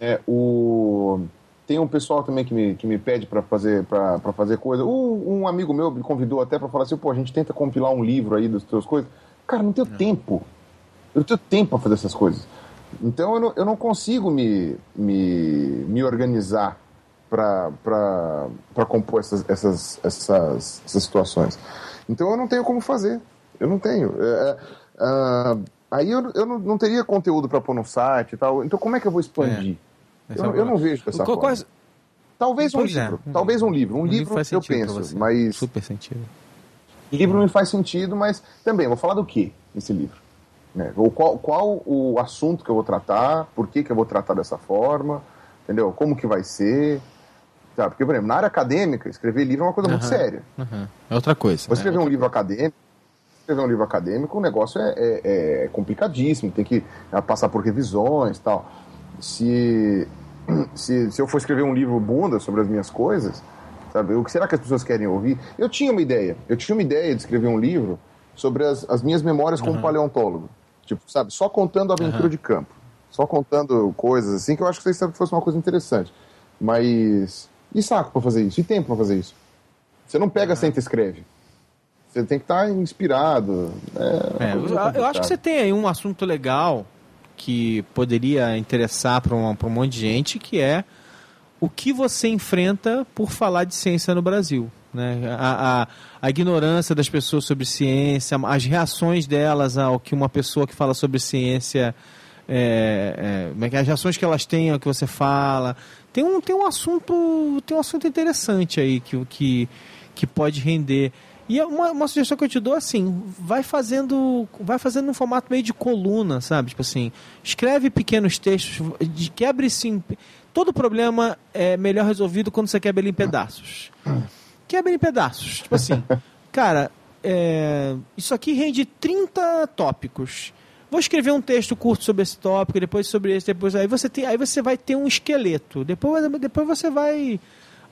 É, o... Tem um pessoal também que me, que me pede para fazer, pra, pra fazer coisa. O- um amigo meu me convidou até para falar assim: pô, a gente tenta compilar um livro aí das tuas coisas. Cara, não tenho tempo. Eu não tenho tempo para fazer essas coisas. Então eu não, eu não consigo me, me, me organizar para compor essas, essas, essas, essas situações. Então eu não tenho como fazer. Eu não tenho. É, é, ah, aí eu, eu não, não teria conteúdo para pôr no site e tal. Então como é que eu vou expandir? Eu, é o eu não vejo dessa Qual- forma. quais- Talvez um Pois é. livro. Talvez um livro. Um, livro, faz eu penso. Mas Super sentido. livro me faz sentido, mas também, vou falar do que nesse livro? Né? Ou qual, qual o assunto que eu vou tratar, por que, que eu vou tratar dessa forma, entendeu? Como que vai ser. Tá? Porque, por exemplo, na área acadêmica, escrever livro é uma coisa muito Aham. séria. Uhum. É outra coisa. Você escrever né? um livro acadêmico, escrever um livro acadêmico, o negócio é, é- é complicadíssimo, tem que ah, passar por revisões e tal. Se, [CLEARS THROAT] se, se eu for escrever um livro bunda sobre as minhas coisas, sabe, o que será que as pessoas querem ouvir? Eu tinha uma ideia, eu tinha uma ideia de escrever um livro sobre as, as minhas memórias como paleontólogo. Tipo, sabe, só contando a aventura Aham. de campo. Só contando coisas assim, que eu acho que fosse uma coisa interessante. Mas. E saco pra fazer isso? E tempo pra fazer isso? Você não pega, senta e escreve. Você tem que estar inspirado. É, É, eu, eu acho que você tem aí um assunto legal que poderia interessar para um, pra um monte de gente, que é o que você enfrenta por falar de ciência no Brasil. Né? A, a, a ignorância das pessoas sobre ciência, as reações delas ao que uma pessoa que fala sobre ciência. É, é, é é? as reações que elas têm ao que você fala. Tem um, tem um assunto. Tem um assunto interessante aí que, que, que pode render. E é uma, uma sugestão que eu te dou assim, vai fazendo, vai fazendo um formato meio de coluna, sabe? Tipo assim, escreve pequenos textos, de quebre sim. Todo problema é melhor resolvido quando você quebra ele em pedaços. Quebra ele em pedaços. Tipo assim, [LAUGHS] cara, é, isso aqui rende 30 tópicos. Vou escrever um texto curto sobre esse tópico, depois sobre esse, depois aí você tem, aí você vai ter um esqueleto. Depois, depois você vai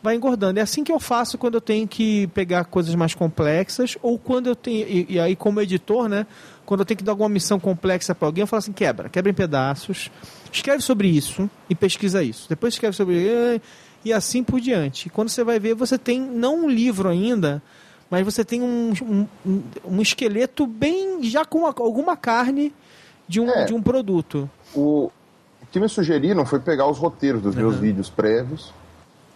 vai engordando. É assim que eu faço quando eu tenho que pegar coisas mais complexas ou quando eu tenho e, e aí como editor, né? Quando eu tenho que dar alguma missão complexa para alguém, eu falo assim: quebra, quebra em pedaços, escreve sobre isso e pesquisa isso. Depois escreve sobre e assim por diante. Quando você vai ver, você tem não um livro ainda, mas você tem um, um, um esqueleto bem já com uma- alguma carne de um, É. de um produto. O, o que me sugeriram foi pegar os roteiros dos meus Uhum. vídeos prévios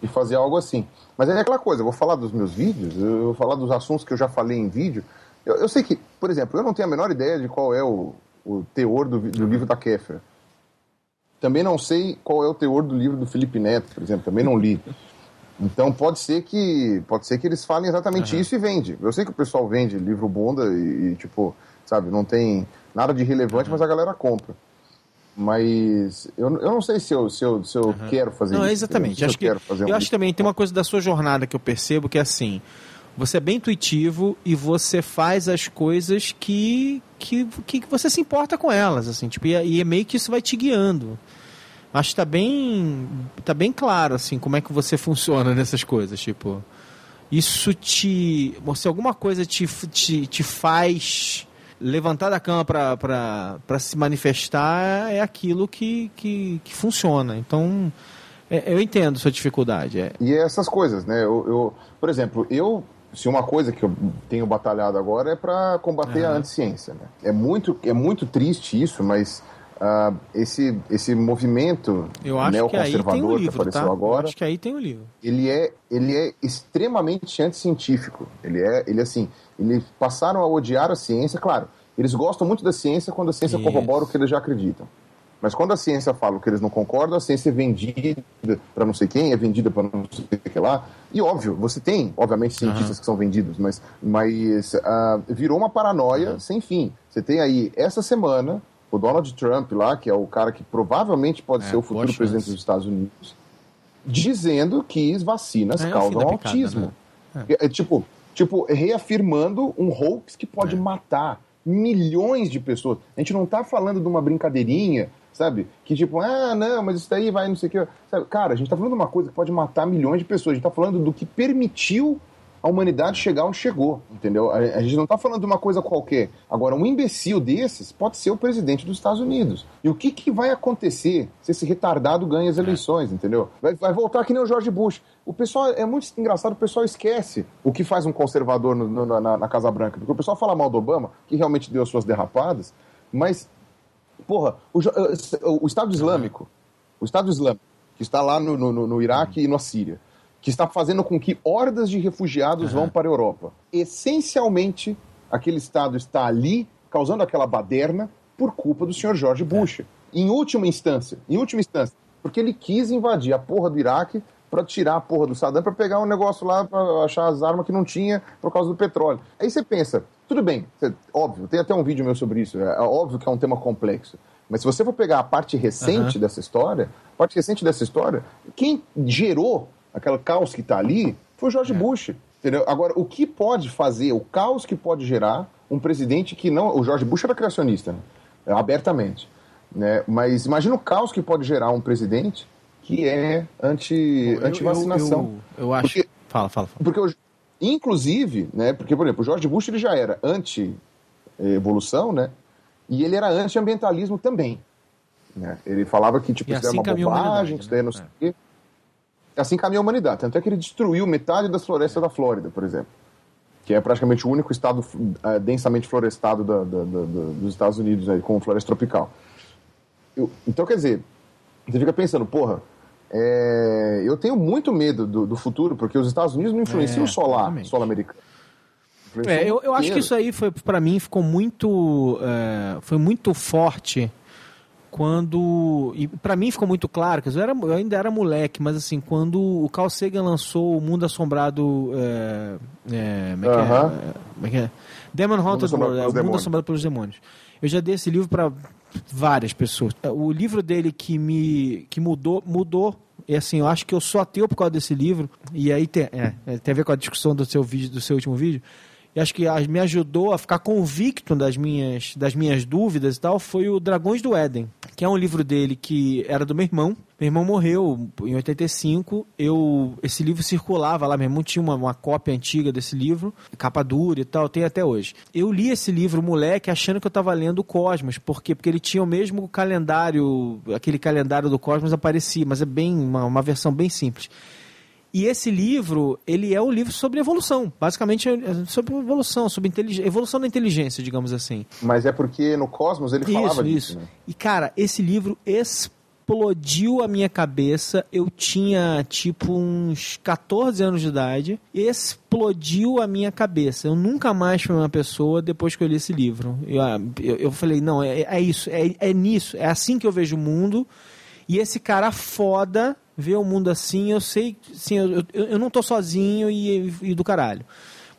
e fazer algo assim. Mas é aquela coisa, eu vou falar dos meus vídeos, eu vou falar dos assuntos que eu já falei em vídeo. Eu, eu sei que, por exemplo, eu não tenho a menor ideia de qual é o, o teor do, do livro da Kéfera. Também não sei qual é o teor do livro do Felipe Neto, por exemplo, também não li. Então pode ser que pode ser que eles falem exatamente uhum. isso e vende. Eu sei que o pessoal vende livro bunda e, e tipo, sabe, não tem nada de relevante, uhum. mas a galera compra. Mas eu, eu não sei se eu, se eu, se eu uhum. quero fazer não, isso. Exatamente. acho eu, eu, que, eu um acho que também tem uma coisa da sua jornada que eu percebo que é assim. Você é bem intuitivo e você faz as coisas que, que, que você se importa com elas, assim, tipo, e, e é meio que isso vai te guiando. Acho que tá bem, tá bem claro, assim, como é que você funciona nessas coisas, tipo, isso te, se alguma coisa te, te, te faz levantar da cama para se manifestar, é aquilo que, que, que funciona. Então, é, eu entendo sua dificuldade. É. E é essas coisas, né? Eu, eu, por exemplo, eu se uma coisa que eu tenho batalhado agora é para combater uhum. a anticiência. Né? É, muito, é muito triste isso, mas uh, esse, esse movimento neoconservador que, que, apareceu tá? agora. acho que aí tem o livro. Ele é, ele é extremamente anticientífico. Ele é, ele assim, eles passaram a odiar a ciência, claro. Eles gostam muito da ciência quando a ciência isso. corrobora o que eles já acreditam. Mas quando a ciência fala o que eles não concordam, a ciência é vendida para não sei quem, é vendida para não sei o que lá. E óbvio, você tem, obviamente, cientistas uhum. que são vendidos, mas, mas uh, virou uma paranoia uhum. sem fim. Você tem aí, essa semana, o Donald Trump lá, que é o cara que provavelmente pode é, ser o futuro presidente dos Estados Unidos, dizendo que vacinas é, causam autismo. Né? É. é. tipo, tipo, reafirmando um hoax que pode é. matar milhões de pessoas. A gente não está falando de uma brincadeirinha sabe? Que tipo, ah, não, mas isso daí vai não sei o que. Sabe? Cara, a gente tá falando de uma coisa que pode matar milhões de pessoas. A gente tá falando do que permitiu a humanidade chegar onde chegou, entendeu? A, a, gente não tá falando de uma coisa qualquer. Agora, um imbecil desses pode ser o presidente dos Estados Unidos. E o que, que vai acontecer se esse retardado ganha as eleições, entendeu? Vai, vai voltar que nem o George Bush. O pessoal, é muito engraçado, o pessoal esquece o que faz um conservador no, no, na, na Casa Branca. Porque o pessoal fala mal do Obama, que realmente deu as suas derrapadas, mas Porra, o, o Estado Islâmico, o Estado Islâmico, que está lá no, no, no Iraque e na Síria, que está fazendo com que hordas de refugiados uhum. vão para a Europa. Essencialmente, aquele Estado está ali, causando aquela baderna, por culpa do senhor George Bush. Em última instância, em última instância, porque ele quis invadir a porra do Iraque para tirar a porra do Saddam para pegar um negócio lá para achar as armas que não tinha por causa do petróleo. Aí você pensa, tudo bem, óbvio, tem até um vídeo meu sobre isso, é, é óbvio que é um tema complexo. Mas se você for pegar a parte recente uhum. dessa história, a parte recente dessa história, quem gerou aquele caos que está ali foi o George é. Bush. Entendeu? Agora, o que pode fazer, o caos que pode gerar um presidente que não. O George Bush era criacionista, né? É, abertamente. Né? Mas imagina o caos que pode gerar um presidente que é anti, anti-vacinação. Eu, eu, eu, acho. Porque, fala, fala, fala. Porque Inclusive, né, porque, por exemplo, o George Bush ele já era anti-evolução, né? E ele era anti-ambientalismo também. Né? Ele falava que tipo, isso assim era uma bobagem, que isso daí não sei o quê. Assim caminhou a humanidade. Tanto é que ele destruiu metade das florestas da Flórida, por exemplo. Que é praticamente o único estado uh, densamente florestado da, da, da, dos Estados Unidos, né, com floresta tropical. Eu, então, quer dizer, você fica pensando, porra, é, eu tenho muito medo do, do, futuro, porque os Estados Unidos não influenciam é, só lá, só americano. É, eu, eu acho que isso aí foi para mim ficou muito é, foi muito forte quando e para mim ficou muito claro que eu, era, eu ainda era moleque mas assim quando o Carl Sagan lançou o Mundo Assombrado é, é, como, é uh -huh. é que é Demon Haunted World, o Mundo Assombrado pelos Demônios eu já dei esse livro para várias pessoas. O livro dele que me que mudou, mudou. E assim, eu acho que eu sou ateu por causa desse livro. E aí tem, é, é tem a ver com a discussão do seu vídeo, do seu último vídeo. E acho que me ajudou a ficar convicto das minhas, das minhas dúvidas e tal, foi o Dragões do Éden, que é um livro dele que era do meu irmão, meu irmão morreu em 85. Eu, esse livro circulava lá. Meu irmão tinha uma, uma cópia antiga desse livro, capa dura e tal, tem até hoje. Eu li esse livro, moleque, achando que eu estava lendo o Cosmos. Por quê? Porque ele tinha o mesmo calendário, aquele calendário do Cosmos aparecia, mas é bem uma, uma versão bem simples. E esse livro, ele é um livro sobre evolução. Basicamente, é sobre evolução, sobre evolução da inteligência, digamos assim. Mas é porque no Cosmos ele falava isso, disso, isso. Né? E, cara, esse livro explodiu explodiu a minha cabeça. Eu tinha tipo uns 14 anos de idade. Explodiu a minha cabeça. Eu nunca mais fui uma pessoa depois que eu li esse livro. Eu, eu, eu falei, não, é, é isso, é, é nisso, é assim que eu vejo o mundo. E esse cara foda vê o mundo assim, eu sei, sim, eu, eu, eu não tô sozinho e, e do caralho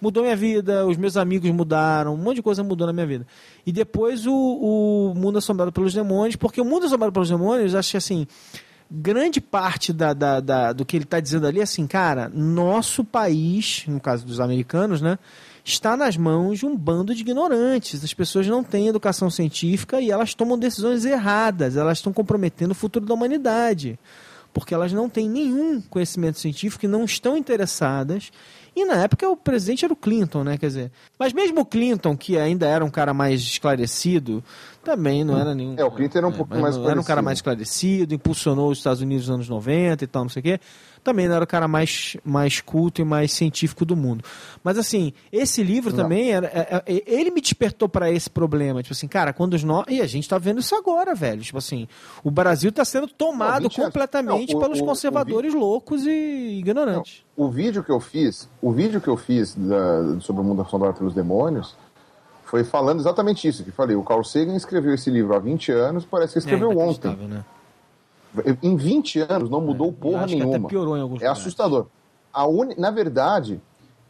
mudou minha vida, os meus amigos mudaram, um monte de coisa mudou na minha vida. E depois o, o Mundo Assombrado pelos Demônios, porque o Mundo Assombrado pelos Demônios, acho que assim, grande parte da, da, da do que ele está dizendo ali é assim, cara, nosso país, no caso dos americanos, né? Está nas mãos de um bando de ignorantes. As pessoas não têm educação científica e elas tomam decisões erradas. Elas estão comprometendo o futuro da humanidade. Porque elas não têm nenhum conhecimento científico e não estão interessadas e na época o presidente era o Clinton, né? Quer dizer. Mas mesmo o Clinton, que ainda era um cara mais esclarecido, também não era nenhum. É, o Clinton era um é, pouco mais. Era um cara mais esclarecido, impulsionou os Estados Unidos nos anos 90 e tal, não sei o quê também não era o cara mais, mais culto e mais científico do mundo. Mas assim, esse livro não. também era, é, é, ele me despertou para esse problema, tipo assim, cara, quando os nós, e a gente tá vendo isso agora, velho, tipo assim, o Brasil tá sendo tomado não, completamente não, o, pelos o, conservadores o vi... loucos e ignorantes. o vídeo que eu fiz, o vídeo que eu fiz da, sobre o mundo assombrado pelos demônios, foi falando exatamente isso que falei. O Carl Sagan escreveu esse livro há 20 anos, parece que escreveu é, ontem. Né? Em 20 anos não mudou é, porra nenhuma. até piorou em alguns É assustador. A uni... Na verdade,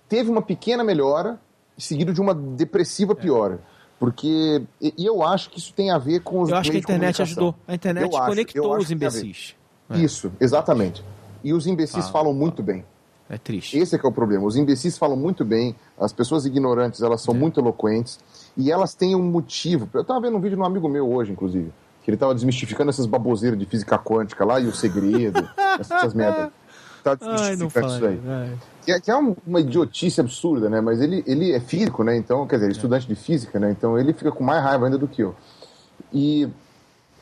teve uma pequena melhora, seguido de uma depressiva é. piora. Porque. E, eu acho que isso tem a ver com os. Eu acho que a internet ajudou. A internet eu conectou acho, os imbecis. É. Isso, exatamente. E os imbecis ah, falam muito bem. É triste. Esse é que é o problema. Os imbecis falam muito bem, as pessoas ignorantes, elas são é. muito eloquentes, e elas têm um motivo. Eu estava vendo um vídeo de um amigo meu hoje, inclusive, que ele tava desmistificando essas baboseiras de física quântica lá e o segredo, essas merdas. Tá [LAUGHS] desmistificando isso aí. Que é, que é uma idiotice absurda, né? Mas ele, ele é físico, né? Então, quer dizer, é. estudante de física, né? Então ele fica com mais raiva ainda do que eu. E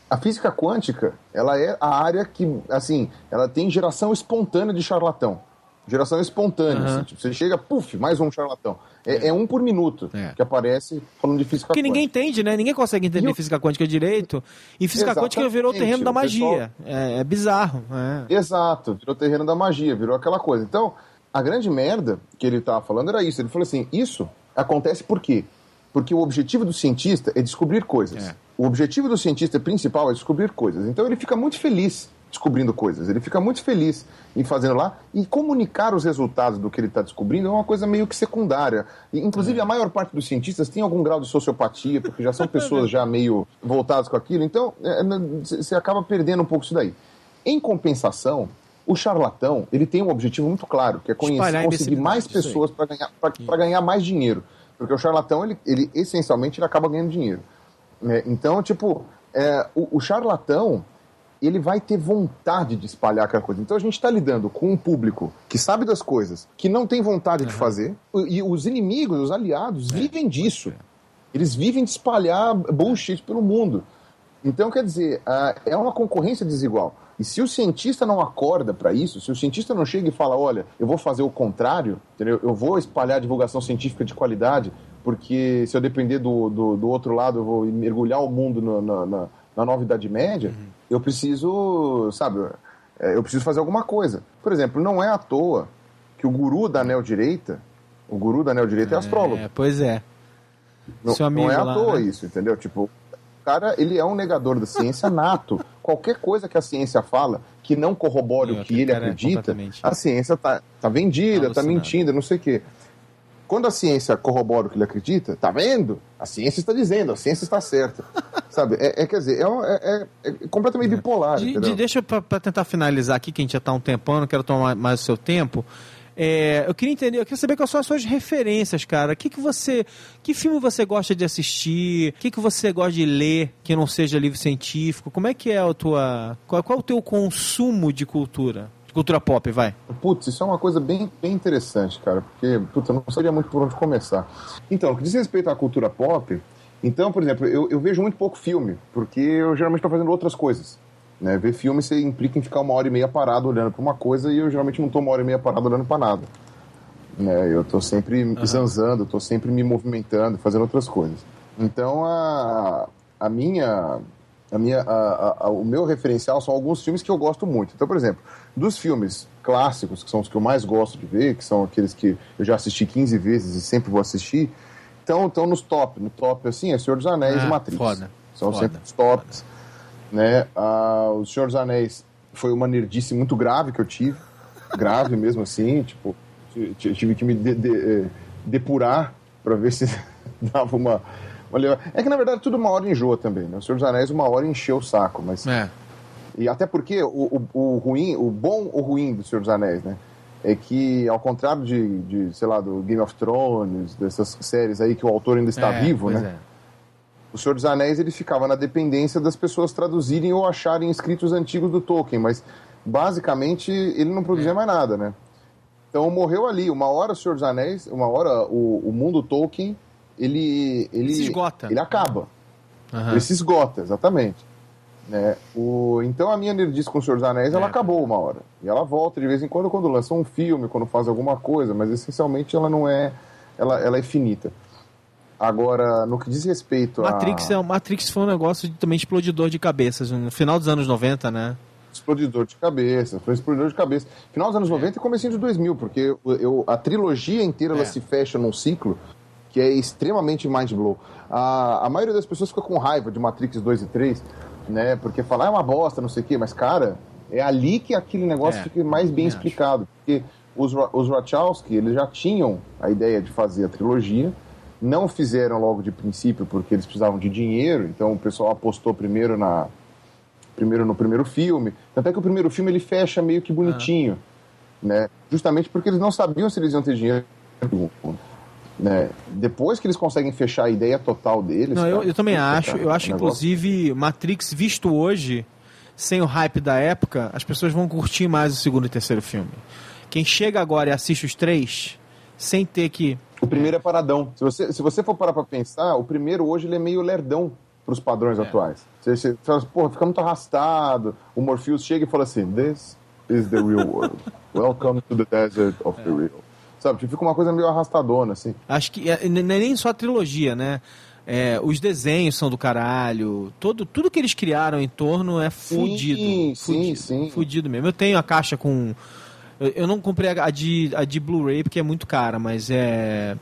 a física quântica, ela é a área que, assim, ela tem geração espontânea de charlatão. Geração espontânea. Uhum. Assim, tipo, você chega, puf, mais um charlatão. É, é um por minuto é. que aparece falando de física Porque quântica. ninguém entende, né? Ninguém consegue entender eu... física quântica direito. E física Exatamente. quântica virou o terreno da magia. Pessoal... É, é, bizarro. É. Exato, virou o terreno da magia, virou aquela coisa. Então, a grande merda que ele estava falando era isso. Ele falou assim: isso acontece por quê? Porque o objetivo do cientista é descobrir coisas. É. O objetivo do cientista principal é descobrir coisas. Então ele fica muito feliz descobrindo coisas. Ele fica muito feliz em fazendo lá e comunicar os resultados do que ele está descobrindo é uma coisa meio que secundária. E, inclusive, é. a maior parte dos cientistas tem algum grau de sociopatia, porque já são [LAUGHS] pessoas já meio voltadas com aquilo. Então, você é, acaba perdendo um pouco isso daí. Em compensação, o charlatão ele tem um objetivo muito claro, que é conhecer, conseguir mais pessoas para ganhar, ganhar mais dinheiro. Porque o charlatão, ele, ele essencialmente, ele acaba ganhando dinheiro. É, então, tipo, é, o, o charlatão ele vai ter vontade de espalhar aquela coisa. Então a gente está lidando com um público que sabe das coisas, que não tem vontade uhum. de fazer, e os inimigos, os aliados, é. vivem disso. Eles vivem de espalhar bullshit pelo mundo. Então, quer dizer, é uma concorrência desigual. E se o cientista não acorda para isso, se o cientista não chega e fala, olha, eu vou fazer o contrário, entendeu? eu vou espalhar divulgação científica de qualidade, porque se eu depender do, do, do outro lado, eu vou mergulhar o mundo na, na, na nova Idade Média, uhum eu preciso, sabe, é, eu preciso fazer alguma coisa. Por exemplo, não é à toa que o guru da neo-direita, o guru da neo-direita é, é astrólogo. Pois é. Não, não é à lá, toa né? isso, entendeu? Tipo, o cara, ele é um negador da ciência [LAUGHS] nato. Qualquer coisa que a ciência fala que não corrobore o que ele é acredita, é a ciência tá, tá vendida, tá mentindo, não sei o quê. Quando a ciência corrobora o que ele acredita, tá vendo? A ciência está dizendo, a ciência está certa. [LAUGHS] Sabe? É, é, quer dizer, é, é, é, é completamente bipolar. De, de, deixa para tentar finalizar aqui, que a gente já está um tempão, não quero tomar mais o seu tempo. É, eu queria entender, eu queria saber quais são as suas referências, cara. Que que você, que filme você gosta de assistir? O que que você gosta de ler que não seja livro científico? Como é que é a tua, qual, qual é o teu consumo de cultura? Cultura pop, vai. Putz, isso é uma coisa bem, bem interessante, cara, porque, puta, eu não sabia muito por onde começar. Então, no que diz respeito à cultura pop, então, por exemplo, eu, eu vejo muito pouco filme, porque eu geralmente estou fazendo outras coisas. Né? Ver filme você implica em ficar uma hora e meia parado olhando para uma coisa e eu geralmente não estou uma hora e meia parado olhando para nada. Né? Eu estou sempre uhum. zanzando, estou sempre me movimentando, fazendo outras coisas. Então, a, a minha a minha, a, a, o meu referencial são alguns filmes que eu gosto muito. Então, por exemplo, dos filmes clássicos, que são os que eu mais gosto de ver, que são aqueles que eu já assisti 15 vezes e sempre vou assistir, estão, estão nos top. No top, assim, é Senhor dos Anéis ah, e Matrix. Foda, são foda, sempre os tops. Né? Ah, o Senhor dos Anéis foi uma nerdice muito grave que eu tive. Grave [LAUGHS] mesmo assim, tipo, tive que me de, de, eh, depurar para ver se [LAUGHS] dava uma, uma, É que na verdade tudo uma hora enjoa também, né? O Senhor dos Anéis uma hora encheu o saco, mas. É. E até porque o, o, o ruim, o bom ou ruim do Senhor dos Anéis, né? É que, ao contrário de, de, sei lá, do Game of Thrones, dessas séries aí que o autor ainda está É, vivo, né? é. O Senhor dos Anéis ele ficava na dependência das pessoas traduzirem ou acharem escritos antigos do Tolkien, mas basicamente ele não É. produzia mais nada, né? Então morreu ali. Uma hora o Senhor dos Anéis, uma hora o, o mundo Tolkien, ele ele Se esgota. Ele acaba. Aham. Ele se esgota, exatamente. Né? O, então a minha nerdice com o Senhor dos Anéis, ela É. acabou uma hora. E ela volta de vez em quando, quando lança um filme, quando faz alguma coisa, mas essencialmente ela não é. Ela, ela é finita. Agora, no que diz respeito Matrix, a. é, Matrix foi um negócio de- também explodidor de cabeças, no final dos anos 90, né? Explodidor de cabeça, foi explodidor de cabeça. Final dos anos 90 e comecinho de 2000, porque eu, eu- a trilogia inteira ela É. se fecha num ciclo que é extremamente mind blow. A, a maioria das pessoas fica com raiva de Matrix 2 e 3, né? Porque fala, ah, é uma bosta, não sei o quê, mas cara, é ali que aquele negócio É, fica mais bem também acho. explicado. Porque os, os Wachowski, eles já tinham a ideia de fazer a trilogia, não fizeram logo de princípio porque eles precisavam de dinheiro, então o pessoal apostou primeiro na primeiro no primeiro filme. Tanto é que o primeiro filme ele fecha meio que bonitinho, né? Justamente porque eles não sabiam se eles iam ter dinheiro. Né? Depois que eles conseguem fechar a ideia total deles. Não, eu, cara, eu também puta, acho. cara, Eu acho, inclusive, Matrix visto hoje, sem o hype da época, as pessoas vão curtir mais o segundo e terceiro filme. Quem chega agora e assiste os três, sem ter que. O primeiro é paradão. Se você, se você for parar pra pensar, o primeiro hoje ele é meio lerdão pros padrões É. atuais. Você, você fala, porra, fica muito arrastado. O Morpheus chega e fala assim: This is the real world. [LAUGHS] Welcome to the desert of the real. Sabe, tipo, fica uma coisa meio arrastadona, assim. Acho que é, não é nem só a trilogia, né? É, os desenhos são do caralho. Todo, tudo que eles criaram em torno é fudido. sim, fudido, sim. Fudido mesmo. Eu tenho a caixa com. Eu, eu não comprei a, a de, a de Blu-ray porque é muito cara, mas é.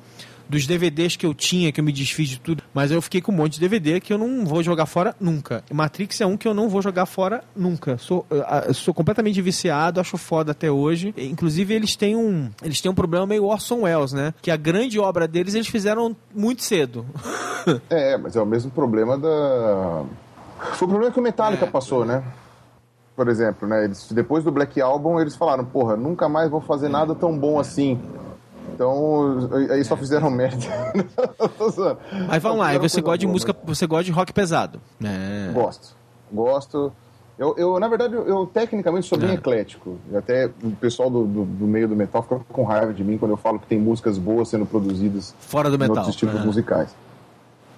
Dos DVDs que eu tinha, que eu me desfiz de tudo. Mas eu fiquei com um monte de DVD que eu não vou jogar fora nunca. Matrix é um que eu não vou jogar fora nunca. Sou, sou completamente viciado, acho foda até hoje. Inclusive, eles têm um. Eles têm um problema meio Orson Welles, né? Que a grande obra deles eles fizeram muito cedo. [LAUGHS] É, mas é o mesmo problema da. Foi o problema que o Metallica É, passou, né? Por exemplo, né? Eles, depois do Black Album, eles falaram, porra, nunca mais vou fazer nada tão bom assim. Então, aí só fizeram merda. [LAUGHS] Mas vamos lá, você gosta de boa, música, você gosta de rock pesado. É. Gosto. Gosto. Eu, eu, na verdade, eu, eu tecnicamente sou bem É. eclético. Até o pessoal do, do, do meio do metal fica com raiva de mim quando eu falo que tem músicas boas sendo produzidas Fora do metal. outros estilos é. musicais.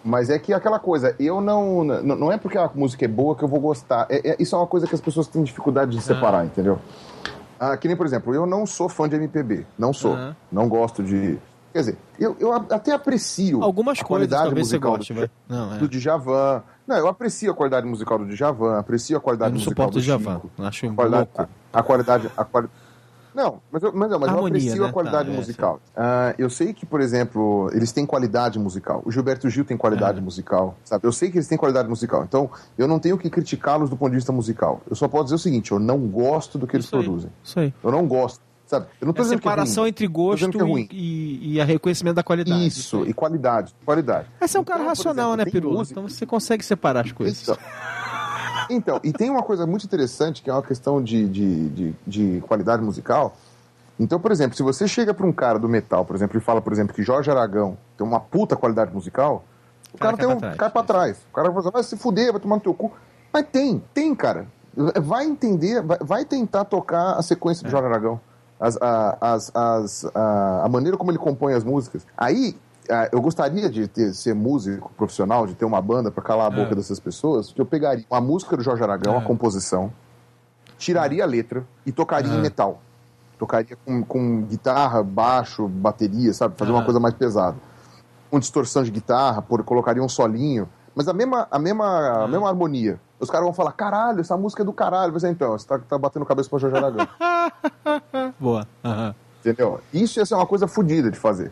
Mas é que aquela coisa, eu não. Não não é porque a música é boa que eu vou gostar. É- é- isso é uma coisa que as pessoas têm dificuldade de separar, entendeu? Ah, que nem, por exemplo, eu não sou fã de MPB. Não sou. Aham. Não gosto de. Quer dizer, eu, eu até aprecio. Algumas a coisas qualidade talvez você musical goste, do. Não, é. do Djavan. Não, eu aprecio a qualidade musical do Djavan, aprecio a Eu qualidade não musical suporto do. Chico. Acho A qualidade, louco. a, a qualidade, a quali... Não, mas eu, mas, não, mas eu Harmonia, aprecio né? a qualidade Tá, é, musical. Ah, eu sei que, por exemplo, eles têm qualidade musical. O Gilberto Gil tem qualidade É. musical, sabe? Eu sei que eles têm qualidade musical. Então, eu não tenho que criticá-los do ponto de vista musical. Eu só posso dizer o seguinte: eu não gosto do que eles Isso aí, produzem. Isso aí. Eu não gosto, sabe? Eu não tô É a dizendo que é separação ruim. entre gosto que é ruim. e, e, e a reconhecimento da qualidade. Isso, e qualidade. Qualidade. Mas você é um cara Então, racional, exemplo, né, música- Então você consegue separar as coisas. Então, então, e tem uma coisa muito interessante que é uma questão de, de, de, de qualidade musical. Então, por exemplo, se você chega para um cara do metal, por exemplo, e fala, por exemplo, que Jorge Aragão tem uma puta qualidade musical, o Cara, cara, tem um cai pra trás. O cara vai falar, vai se fuder, vai tomar no teu cu. Mas tem, tem, cara. Vai entender, vai, vai tentar tocar a sequência É. do Jorge Aragão. As, a, as, as, a, a maneira como ele compõe as músicas. Aí, eu gostaria de ter, ser músico profissional, de ter uma banda para calar a boca É. dessas pessoas, que eu pegaria a música do Jorge Aragão, É. a composição, tiraria a letra e tocaria em É. metal. Tocaria com, com guitarra, baixo, bateria, sabe? Fazer uma É. coisa mais pesada. Com distorção de guitarra, por, colocaria um solinho, mas a mesma, a mesma, a mesma harmonia. Os caras vão falar, caralho, essa música é do caralho. Mas então, você tá, tá batendo cabeça pra Jorge Aragão. [LAUGHS] Boa. Aham. Entendeu? Isso ia ser uma coisa fodida de fazer.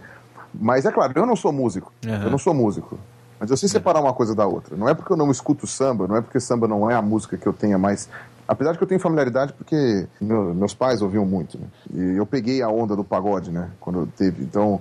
Mas é claro, eu não sou músico. Aham. Eu não sou músico. Mas eu sei separar uma coisa da outra. Não é porque eu não escuto samba, não é porque samba não é a música que eu tenha mais. Apesar de que eu tenho familiaridade porque meu, meus pais ouviam muito. Né? E eu peguei a onda do pagode, né? Quando teve. Então,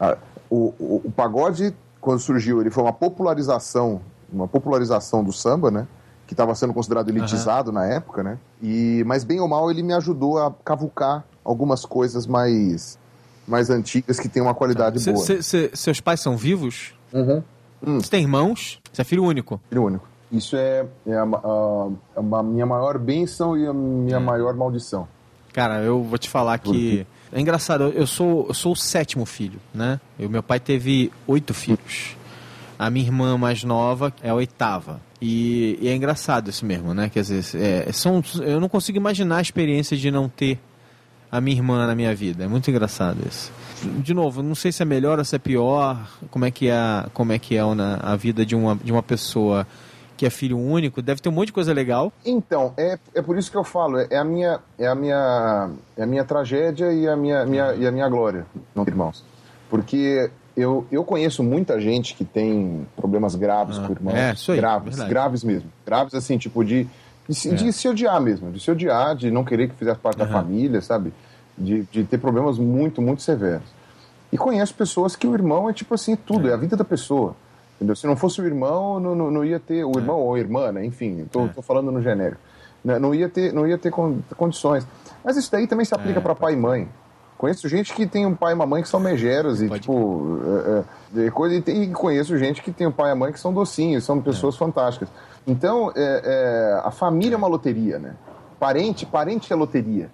a, o, o, o, pagode, quando surgiu, ele foi uma popularização, uma popularização do samba, né? Que estava sendo considerado elitizado uhum. na época, né? E, mas bem ou mal, ele me ajudou a cavucar algumas coisas mais, mais antigas que têm uma qualidade cê, boa. Cê, cê, seus pais são vivos? Uhum. Hum. Você tem irmãos? Você é filho único? Filho único. Isso é, é a, a, a, minha maior bênção e a minha é. maior maldição. Cara, eu vou te falar que. É engraçado, eu sou, eu sou o sétimo filho, né? Meu pai teve oito filhos. A minha irmã mais nova é a oitava. E, e é engraçado isso mesmo, né? Quer dizer, é, são, eu não consigo imaginar a experiência de não ter a minha irmã na minha vida. É muito engraçado isso de novo, não sei se é melhor ou se é pior, como é que é, como é, que é a vida de uma, de uma pessoa que é filho único, deve ter um monte de coisa legal. Então, é, é por isso que eu falo, é a minha, é a minha, é a minha tragédia e a minha, minha, e a minha glória, não irmãos. Porque eu, eu conheço muita gente que tem problemas graves ah, com irmãos. É, isso aí, graves, verdade. graves mesmo. Graves assim, tipo de, de, é. de, se odiar mesmo, de se odiar, de não querer que fizesse parte uhum. da família, sabe? De, de ter problemas muito, muito severos. E conheço pessoas que o irmão é tipo assim, tudo, é, é a vida da pessoa. Entendeu? Se não fosse o irmão, não, não, não ia ter. O irmão é. ou a irmã, né? enfim, estou é. falando no genérico. Né? Não ia ter, não ia ter condições. Mas isso daí também se aplica é, para pai e mãe. Conheço gente que tem um pai e uma mãe que são megeros e, tipo, é, é, coisa, e, tem, e, conheço gente que tem um pai e uma mãe que são docinhos, são pessoas fantásticas. Então, a família é uma loteria, né? Parente, parente é loteria.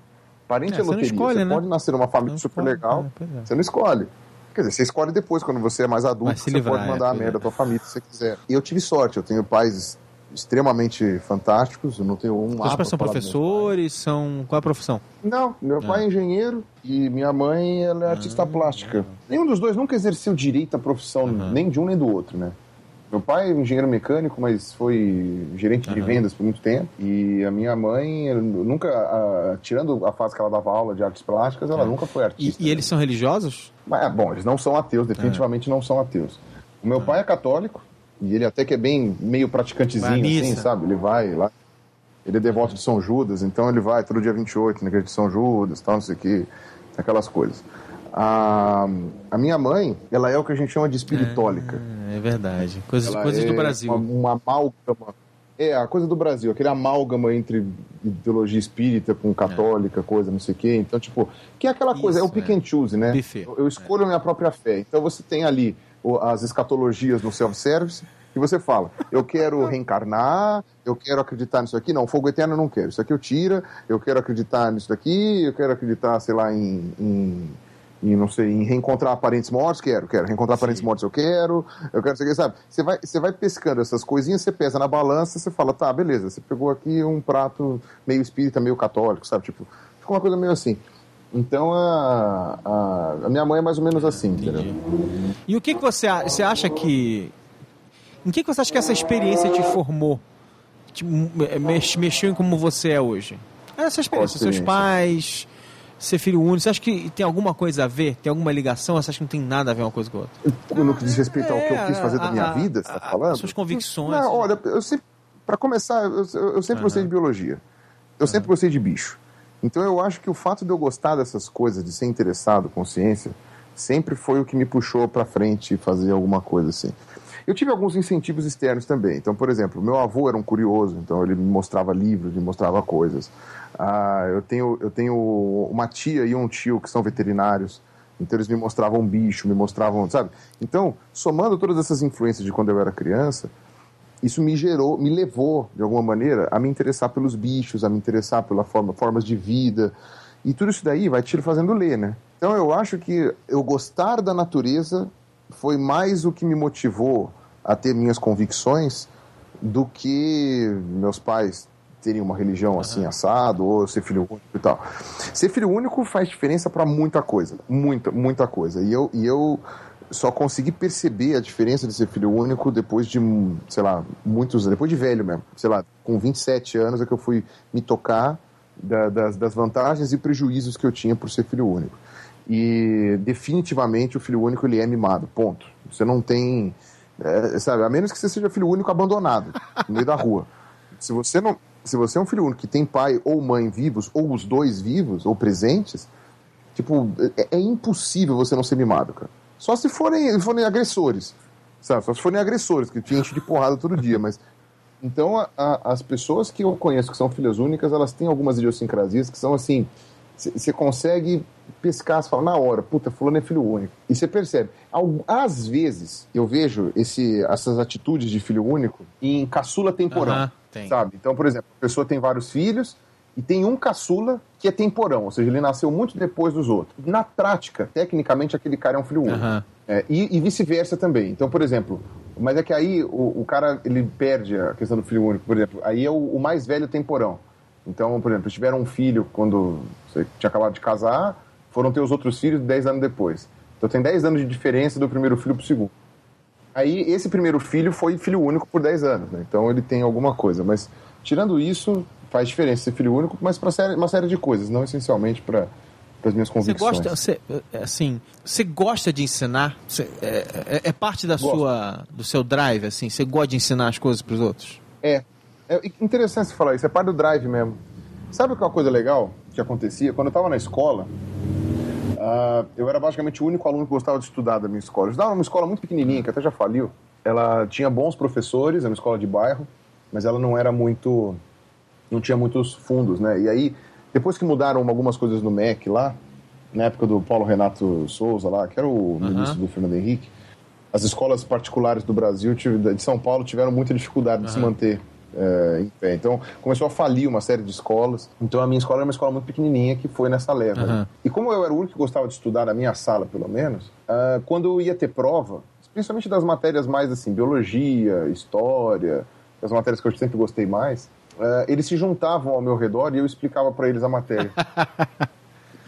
Parente é, é loteria. Você, escolhe, você né? pode nascer numa família não super escolhe, legal, é, é, você não escolhe. Quer dizer, você escolhe depois, quando você é mais adulto, você livrar, pode mandar é, a merda da tua família se você quiser. E eu tive sorte, eu tenho pais extremamente fantásticos, eu não tenho um Os pais são professores, são... Qual é a profissão? Não, meu pai é ah. engenheiro e minha mãe ela é artista ah, plástica. Nenhum dos dois nunca exerceu direito à profissão, nem de um nem do outro, né? Meu pai é engenheiro mecânico, mas foi gerente uhum. de vendas por muito tempo. E a minha mãe, nunca, a, tirando a fase que ela dava aula de artes plásticas, ela é. nunca foi artista. E, e eles são religiosos? Mas, é, bom, eles não são ateus, definitivamente é. não são ateus. O meu pai é católico, e ele até que é bem meio praticantezinho, assim, sabe? Ele vai lá. Ele é devoto de São Judas, então ele vai todo dia 28 na igreja de São Judas, tal, não sei o que, aquelas coisas. A, a minha mãe, ela é o que a gente chama de espiritólica. É, é verdade. Coisas, coisas é do Brasil. Uma, uma amálgama. É, a coisa do Brasil, aquele amálgama entre ideologia espírita com católica, é. coisa, não sei o quê. Então, tipo, que é aquela coisa, Isso, é o pick é. and choose, né? Buffet. Eu, eu escolho a minha própria fé. Então você tem ali as escatologias no self-service, e você fala, eu quero reencarnar, eu quero acreditar nisso aqui, não, fogo eterno eu não quero, isso aqui eu tiro, eu quero acreditar nisso daqui, eu quero acreditar, sei lá, em, em em não sei, em reencontrar parentes mortos, quero, quero. Reencontrar Sim. parentes mortos, eu quero. Eu quero, você sabe? Você vai, você vai pescando essas coisinhas, você pesa na balança, você fala, tá, beleza, você pegou aqui um prato meio espírita, meio católico, sabe? Tipo, fica uma coisa meio assim. Então a, a, a minha mãe é mais ou menos assim, entendeu? E o que, que você, você acha que. Em que, que você acha que essa experiência te formou? Te mexeu em como você é hoje? Essa experiência, experiência? seus pais ser filho único, você acha que tem alguma coisa a ver? Tem alguma ligação? Você acha que não tem nada a ver uma coisa com a outra? No que diz respeito ao que eu quis fazer a, da minha a, vida, você está falando? As suas convicções. Não, olha, eu sempre, para começar, eu, eu sempre uhum. gostei de biologia. Eu uhum. sempre gostei de bicho. Então eu acho que o fato de eu gostar dessas coisas, de ser interessado com ciência, sempre foi o que me puxou para frente e fazer alguma coisa assim. Eu tive alguns incentivos externos também. Então, por exemplo, meu avô era um curioso, então ele me mostrava livros, me mostrava coisas. Ah, eu, tenho, eu tenho uma tia e um tio que são veterinários, então eles me mostravam bicho, me mostravam, sabe? Então, somando todas essas influências de quando eu era criança, isso me gerou, me levou, de alguma maneira, a me interessar pelos bichos, a me interessar pela forma, formas de vida. E tudo isso daí vai te fazendo ler, né? Então eu acho que eu gostar da natureza foi mais o que me motivou a ter minhas convicções do que meus pais terem uma religião assim assado ou ser filho único e tal. Ser filho único faz diferença para muita coisa, muita, muita coisa. E eu, e eu só consegui perceber a diferença de ser filho único depois de, sei lá, muitos, depois de velho mesmo. Sei lá, com 27 anos é que eu fui me tocar da, das, das vantagens e prejuízos que eu tinha por ser filho único. E definitivamente o filho único ele é mimado, ponto. Você não tem É, sabe, a menos que você seja filho único abandonado no meio da rua. [LAUGHS] Se você não, se você é um filho único que tem pai ou mãe vivos, ou os dois vivos, ou presentes, tipo, é, é impossível você não ser mimado, cara. Só se forem, forem agressores, sabe? Só se forem agressores, que te enchem de porrada todo dia, mas... Então, a, a, as pessoas que eu conheço que são filhas únicas, elas têm algumas idiosincrasias que são assim... Você consegue pescar, você fala na hora, puta, fulano é filho único. E você percebe. Às vezes, eu vejo esse, essas atitudes de filho único em caçula temporão. Uh -huh, sabe? Então, por exemplo, a pessoa tem vários filhos e tem um caçula que é temporão, ou seja, ele nasceu muito depois dos outros. Na prática, tecnicamente, aquele cara é um filho único. É, e, e vice-versa também. Então, por exemplo, mas é que aí o, o, cara ele perde a questão do filho único, por exemplo. Aí é o, o mais velho temporão. Então, por exemplo, eles tiveram um filho quando você tinha acabado de casar, foram ter os outros filhos 10 anos depois. Então tem 10 anos de diferença do primeiro filho para o segundo. Aí esse primeiro filho foi filho único por 10 anos, né? então ele tem alguma coisa. Mas tirando isso, faz diferença ser filho único, mas para uma série de coisas, não essencialmente para as minhas convicções. Você gosta, você, assim, você gosta de ensinar? Você, é, é, é, parte da sua, do seu drive, assim? Você gosta de ensinar as coisas para os outros? É, é interessante você falar isso, é parte do drive mesmo. Sabe que é uma coisa legal que acontecia? Quando eu estava na escola, uh, eu era basicamente o único aluno que gostava de estudar da minha escola. Eu estudava numa escola muito pequenininha, que até já faliu. Ela tinha bons professores, era uma escola de bairro, mas ela não era muito... não tinha muitos fundos, né? E aí, depois que mudaram algumas coisas no MEC lá, na época do Paulo Renato Souza lá, que era o uhum. ministro do Fernando Henrique, as escolas particulares do Brasil, de São Paulo, tiveram muita dificuldade uhum. de se manter é, em pé. Então começou a falir uma série de escolas. Então a minha escola era uma escola muito pequenininha que foi nessa leva. Uhum. E como eu era o único que gostava de estudar na minha sala, pelo menos, uh, quando eu ia ter prova, principalmente das matérias mais assim, biologia, história, as matérias que eu sempre gostei mais, uh, eles se juntavam ao meu redor e eu explicava para eles a matéria. [LAUGHS]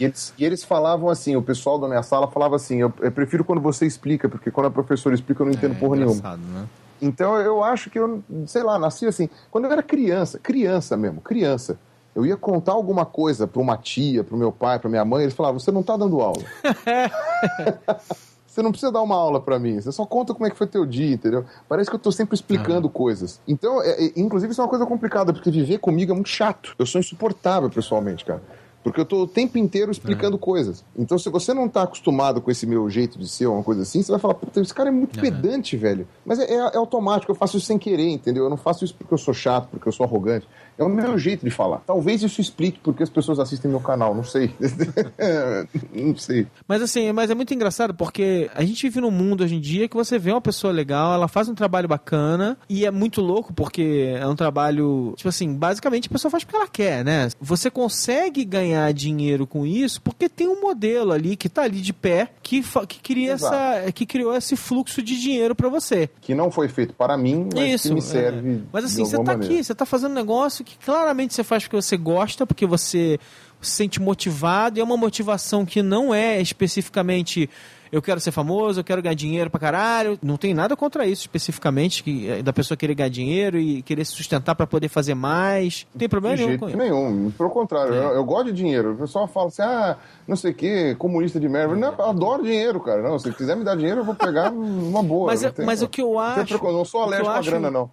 E eles, e eles falavam assim, o pessoal da minha sala falava assim, eu, eu, prefiro quando você explica, porque quando a professora explica eu não entendo é, porra nenhuma. Né? Então eu acho que eu, sei lá, nasci assim. Quando eu era criança, criança mesmo, criança, eu ia contar alguma coisa para uma tia, para o meu pai, para minha mãe, eles falavam: você não está dando aula. [LAUGHS] você não precisa dar uma aula para mim, você só conta como é que foi teu dia, entendeu? Parece que eu estou sempre explicando uhum. coisas. Então, é, é, inclusive, isso é uma coisa complicada, porque viver comigo é muito chato. Eu sou insuportável pessoalmente, cara. Porque eu estou o tempo inteiro explicando uhum. coisas. Então, se você não está acostumado com esse meu jeito de ser, uma coisa assim, você vai falar, puta, esse cara é muito uhum. pedante, velho. Mas é, é, é, automático, eu faço isso sem querer, entendeu? Eu não faço isso porque eu sou chato, porque eu sou arrogante. É o meu jeito de falar. Talvez isso explique porque as pessoas assistem meu canal, não sei. [LAUGHS] não sei. Mas assim, mas é muito engraçado porque a gente vive num mundo hoje em dia que você vê uma pessoa legal, ela faz um trabalho bacana e é muito louco porque é um trabalho, tipo assim, basicamente a pessoa faz porque ela quer, né? Você consegue ganhar dinheiro com isso porque tem um modelo ali que tá ali de pé que, que cria essa que criou esse fluxo de dinheiro para você. Que não foi feito para mim, mas isso, que me serve. É. Mas assim, você tá maneira. aqui, você tá fazendo um negócio que claramente você faz porque você gosta, porque você se sente motivado, e é uma motivação que não é especificamente eu quero ser famoso, eu quero ganhar dinheiro pra caralho. Não tem nada contra isso especificamente, que, eh, da pessoa querer ganhar dinheiro e querer se sustentar para poder fazer mais. Não tem problema de nenhum jeito com nenhum. Pelo contrário, é. eu, eu, gosto de dinheiro. O pessoal fala assim, ah, não sei o que, comunista de merda. Não, eu adoro dinheiro, cara. Não, se quiser me dar dinheiro, eu vou pegar [LAUGHS] uma boa. Mas, tem, mas o que eu acho... Não sou alérgico à grana, não.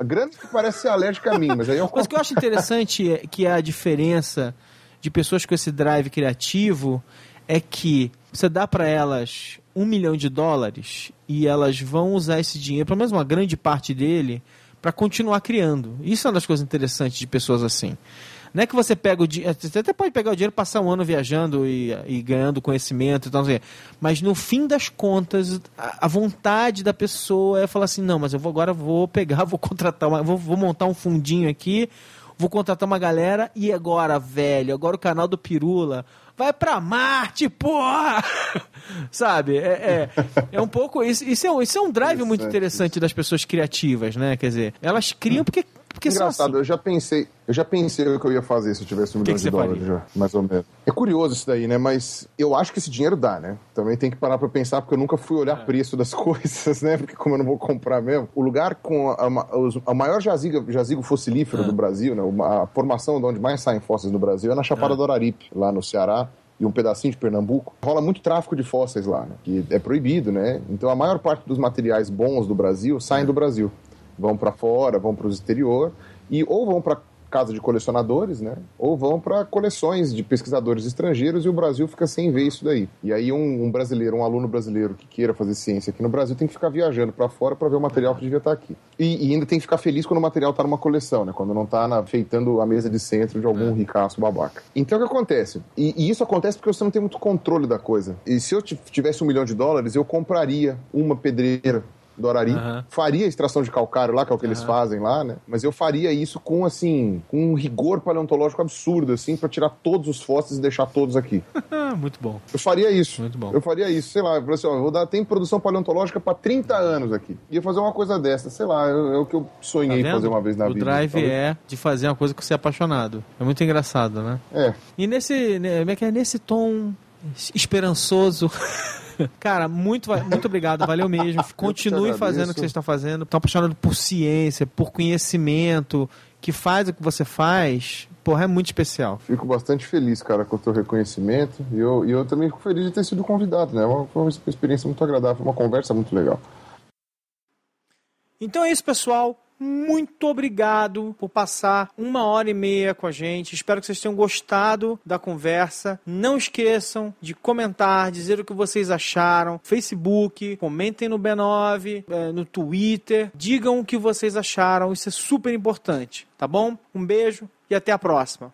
A grana que parece ser alérgica a mim, mas aí eu... Mas o que eu acho interessante é que a diferença de pessoas com esse drive criativo é que você dá para elas um milhão de dólares e elas vão usar esse dinheiro, pelo menos uma grande parte dele, para continuar criando. Isso é uma das coisas interessantes de pessoas assim. Não é que você pega o dinheiro. Você até pode pegar o dinheiro, passar um ano viajando e, e ganhando conhecimento e tal, assim, mas no fim das contas, a, a, vontade da pessoa é falar assim: não, mas eu vou, agora vou pegar, [LAUGHS] vou contratar, uma, vou, vou montar um fundinho aqui, vou contratar uma galera e agora, velho, agora o canal do Pirula vai pra Marte, porra! [LAUGHS] Sabe? É, é, é, um pouco. Isso, isso, é, um, isso é um drive muito interessante das pessoas criativas, né? Quer dizer, elas criam porque porque Engraçado, assim. eu já pensei, eu já pensei o que eu ia fazer se eu tivesse um milhão de dólares já, mais ou menos. É curioso isso daí, né? Mas eu acho que esse dinheiro dá, né? Também tem que parar pra pensar, porque eu nunca fui olhar é. preço das [LAUGHS] coisas, né? Porque como eu não vou comprar mesmo. O lugar com a, a, a maior jaziga, jazigo fossilífero é. do Brasil, né? A formação de onde mais saem fósseis no Brasil é na Chapada é. do Araripe, lá no Ceará e um pedacinho de Pernambuco, rola muito tráfico de fósseis lá, né? que é proibido, né? Então a maior parte dos materiais bons do Brasil saem do Brasil. Vão para fora, vão para o exterior e ou vão para casa de colecionadores, né? Ou vão para coleções de pesquisadores estrangeiros e o Brasil fica sem ver isso daí. E aí um, um brasileiro, um aluno brasileiro que queira fazer ciência aqui no Brasil tem que ficar viajando para fora para ver o material que devia estar tá aqui. E, e, ainda tem que ficar feliz quando o material está numa coleção, né? Quando não está feitando a mesa de centro de algum é. ricaço babaca. Então o que acontece? E, e isso acontece porque você não tem muito controle da coisa. E se eu tivesse um milhão de dólares, eu compraria uma pedreira do Arari. Uhum. Faria extração de calcário lá, que é o que uhum. eles fazem lá, né? Mas eu faria isso com, assim, com um rigor paleontológico absurdo, assim, para tirar todos os fósseis e deixar todos aqui. [LAUGHS] Muito bom. Eu faria isso. Muito bom. Eu faria isso, sei lá, eu assim, ó, eu vou dar, tem produção paleontológica para 30 anos aqui. Ia fazer uma coisa dessa, sei lá, é, o que eu sonhei tá fazer uma vez na o vida. O drive talvez. é de fazer uma coisa que você é apaixonado. É muito engraçado, né? É. E nesse, né, é que é? Nesse tom esperançoso [LAUGHS] Cara, muito, muito obrigado, valeu mesmo. Continue fazendo o que você está fazendo. Estão apaixonado por ciência, por conhecimento, que faz o que você faz. Porra, é muito especial. Fico bastante feliz, cara, com o teu reconhecimento. E eu, e eu também fico feliz de ter sido convidado, né? Foi uma experiência muito agradável, uma conversa muito legal. Então é isso, pessoal muito obrigado por passar uma hora e meia com a gente. Espero que vocês tenham gostado da conversa. Não esqueçam de comentar, dizer o que vocês acharam. Facebook, comentem no B9, eh, no Twitter. Digam o que vocês acharam. Isso é super importante, tá bom? Um beijo e até a próxima.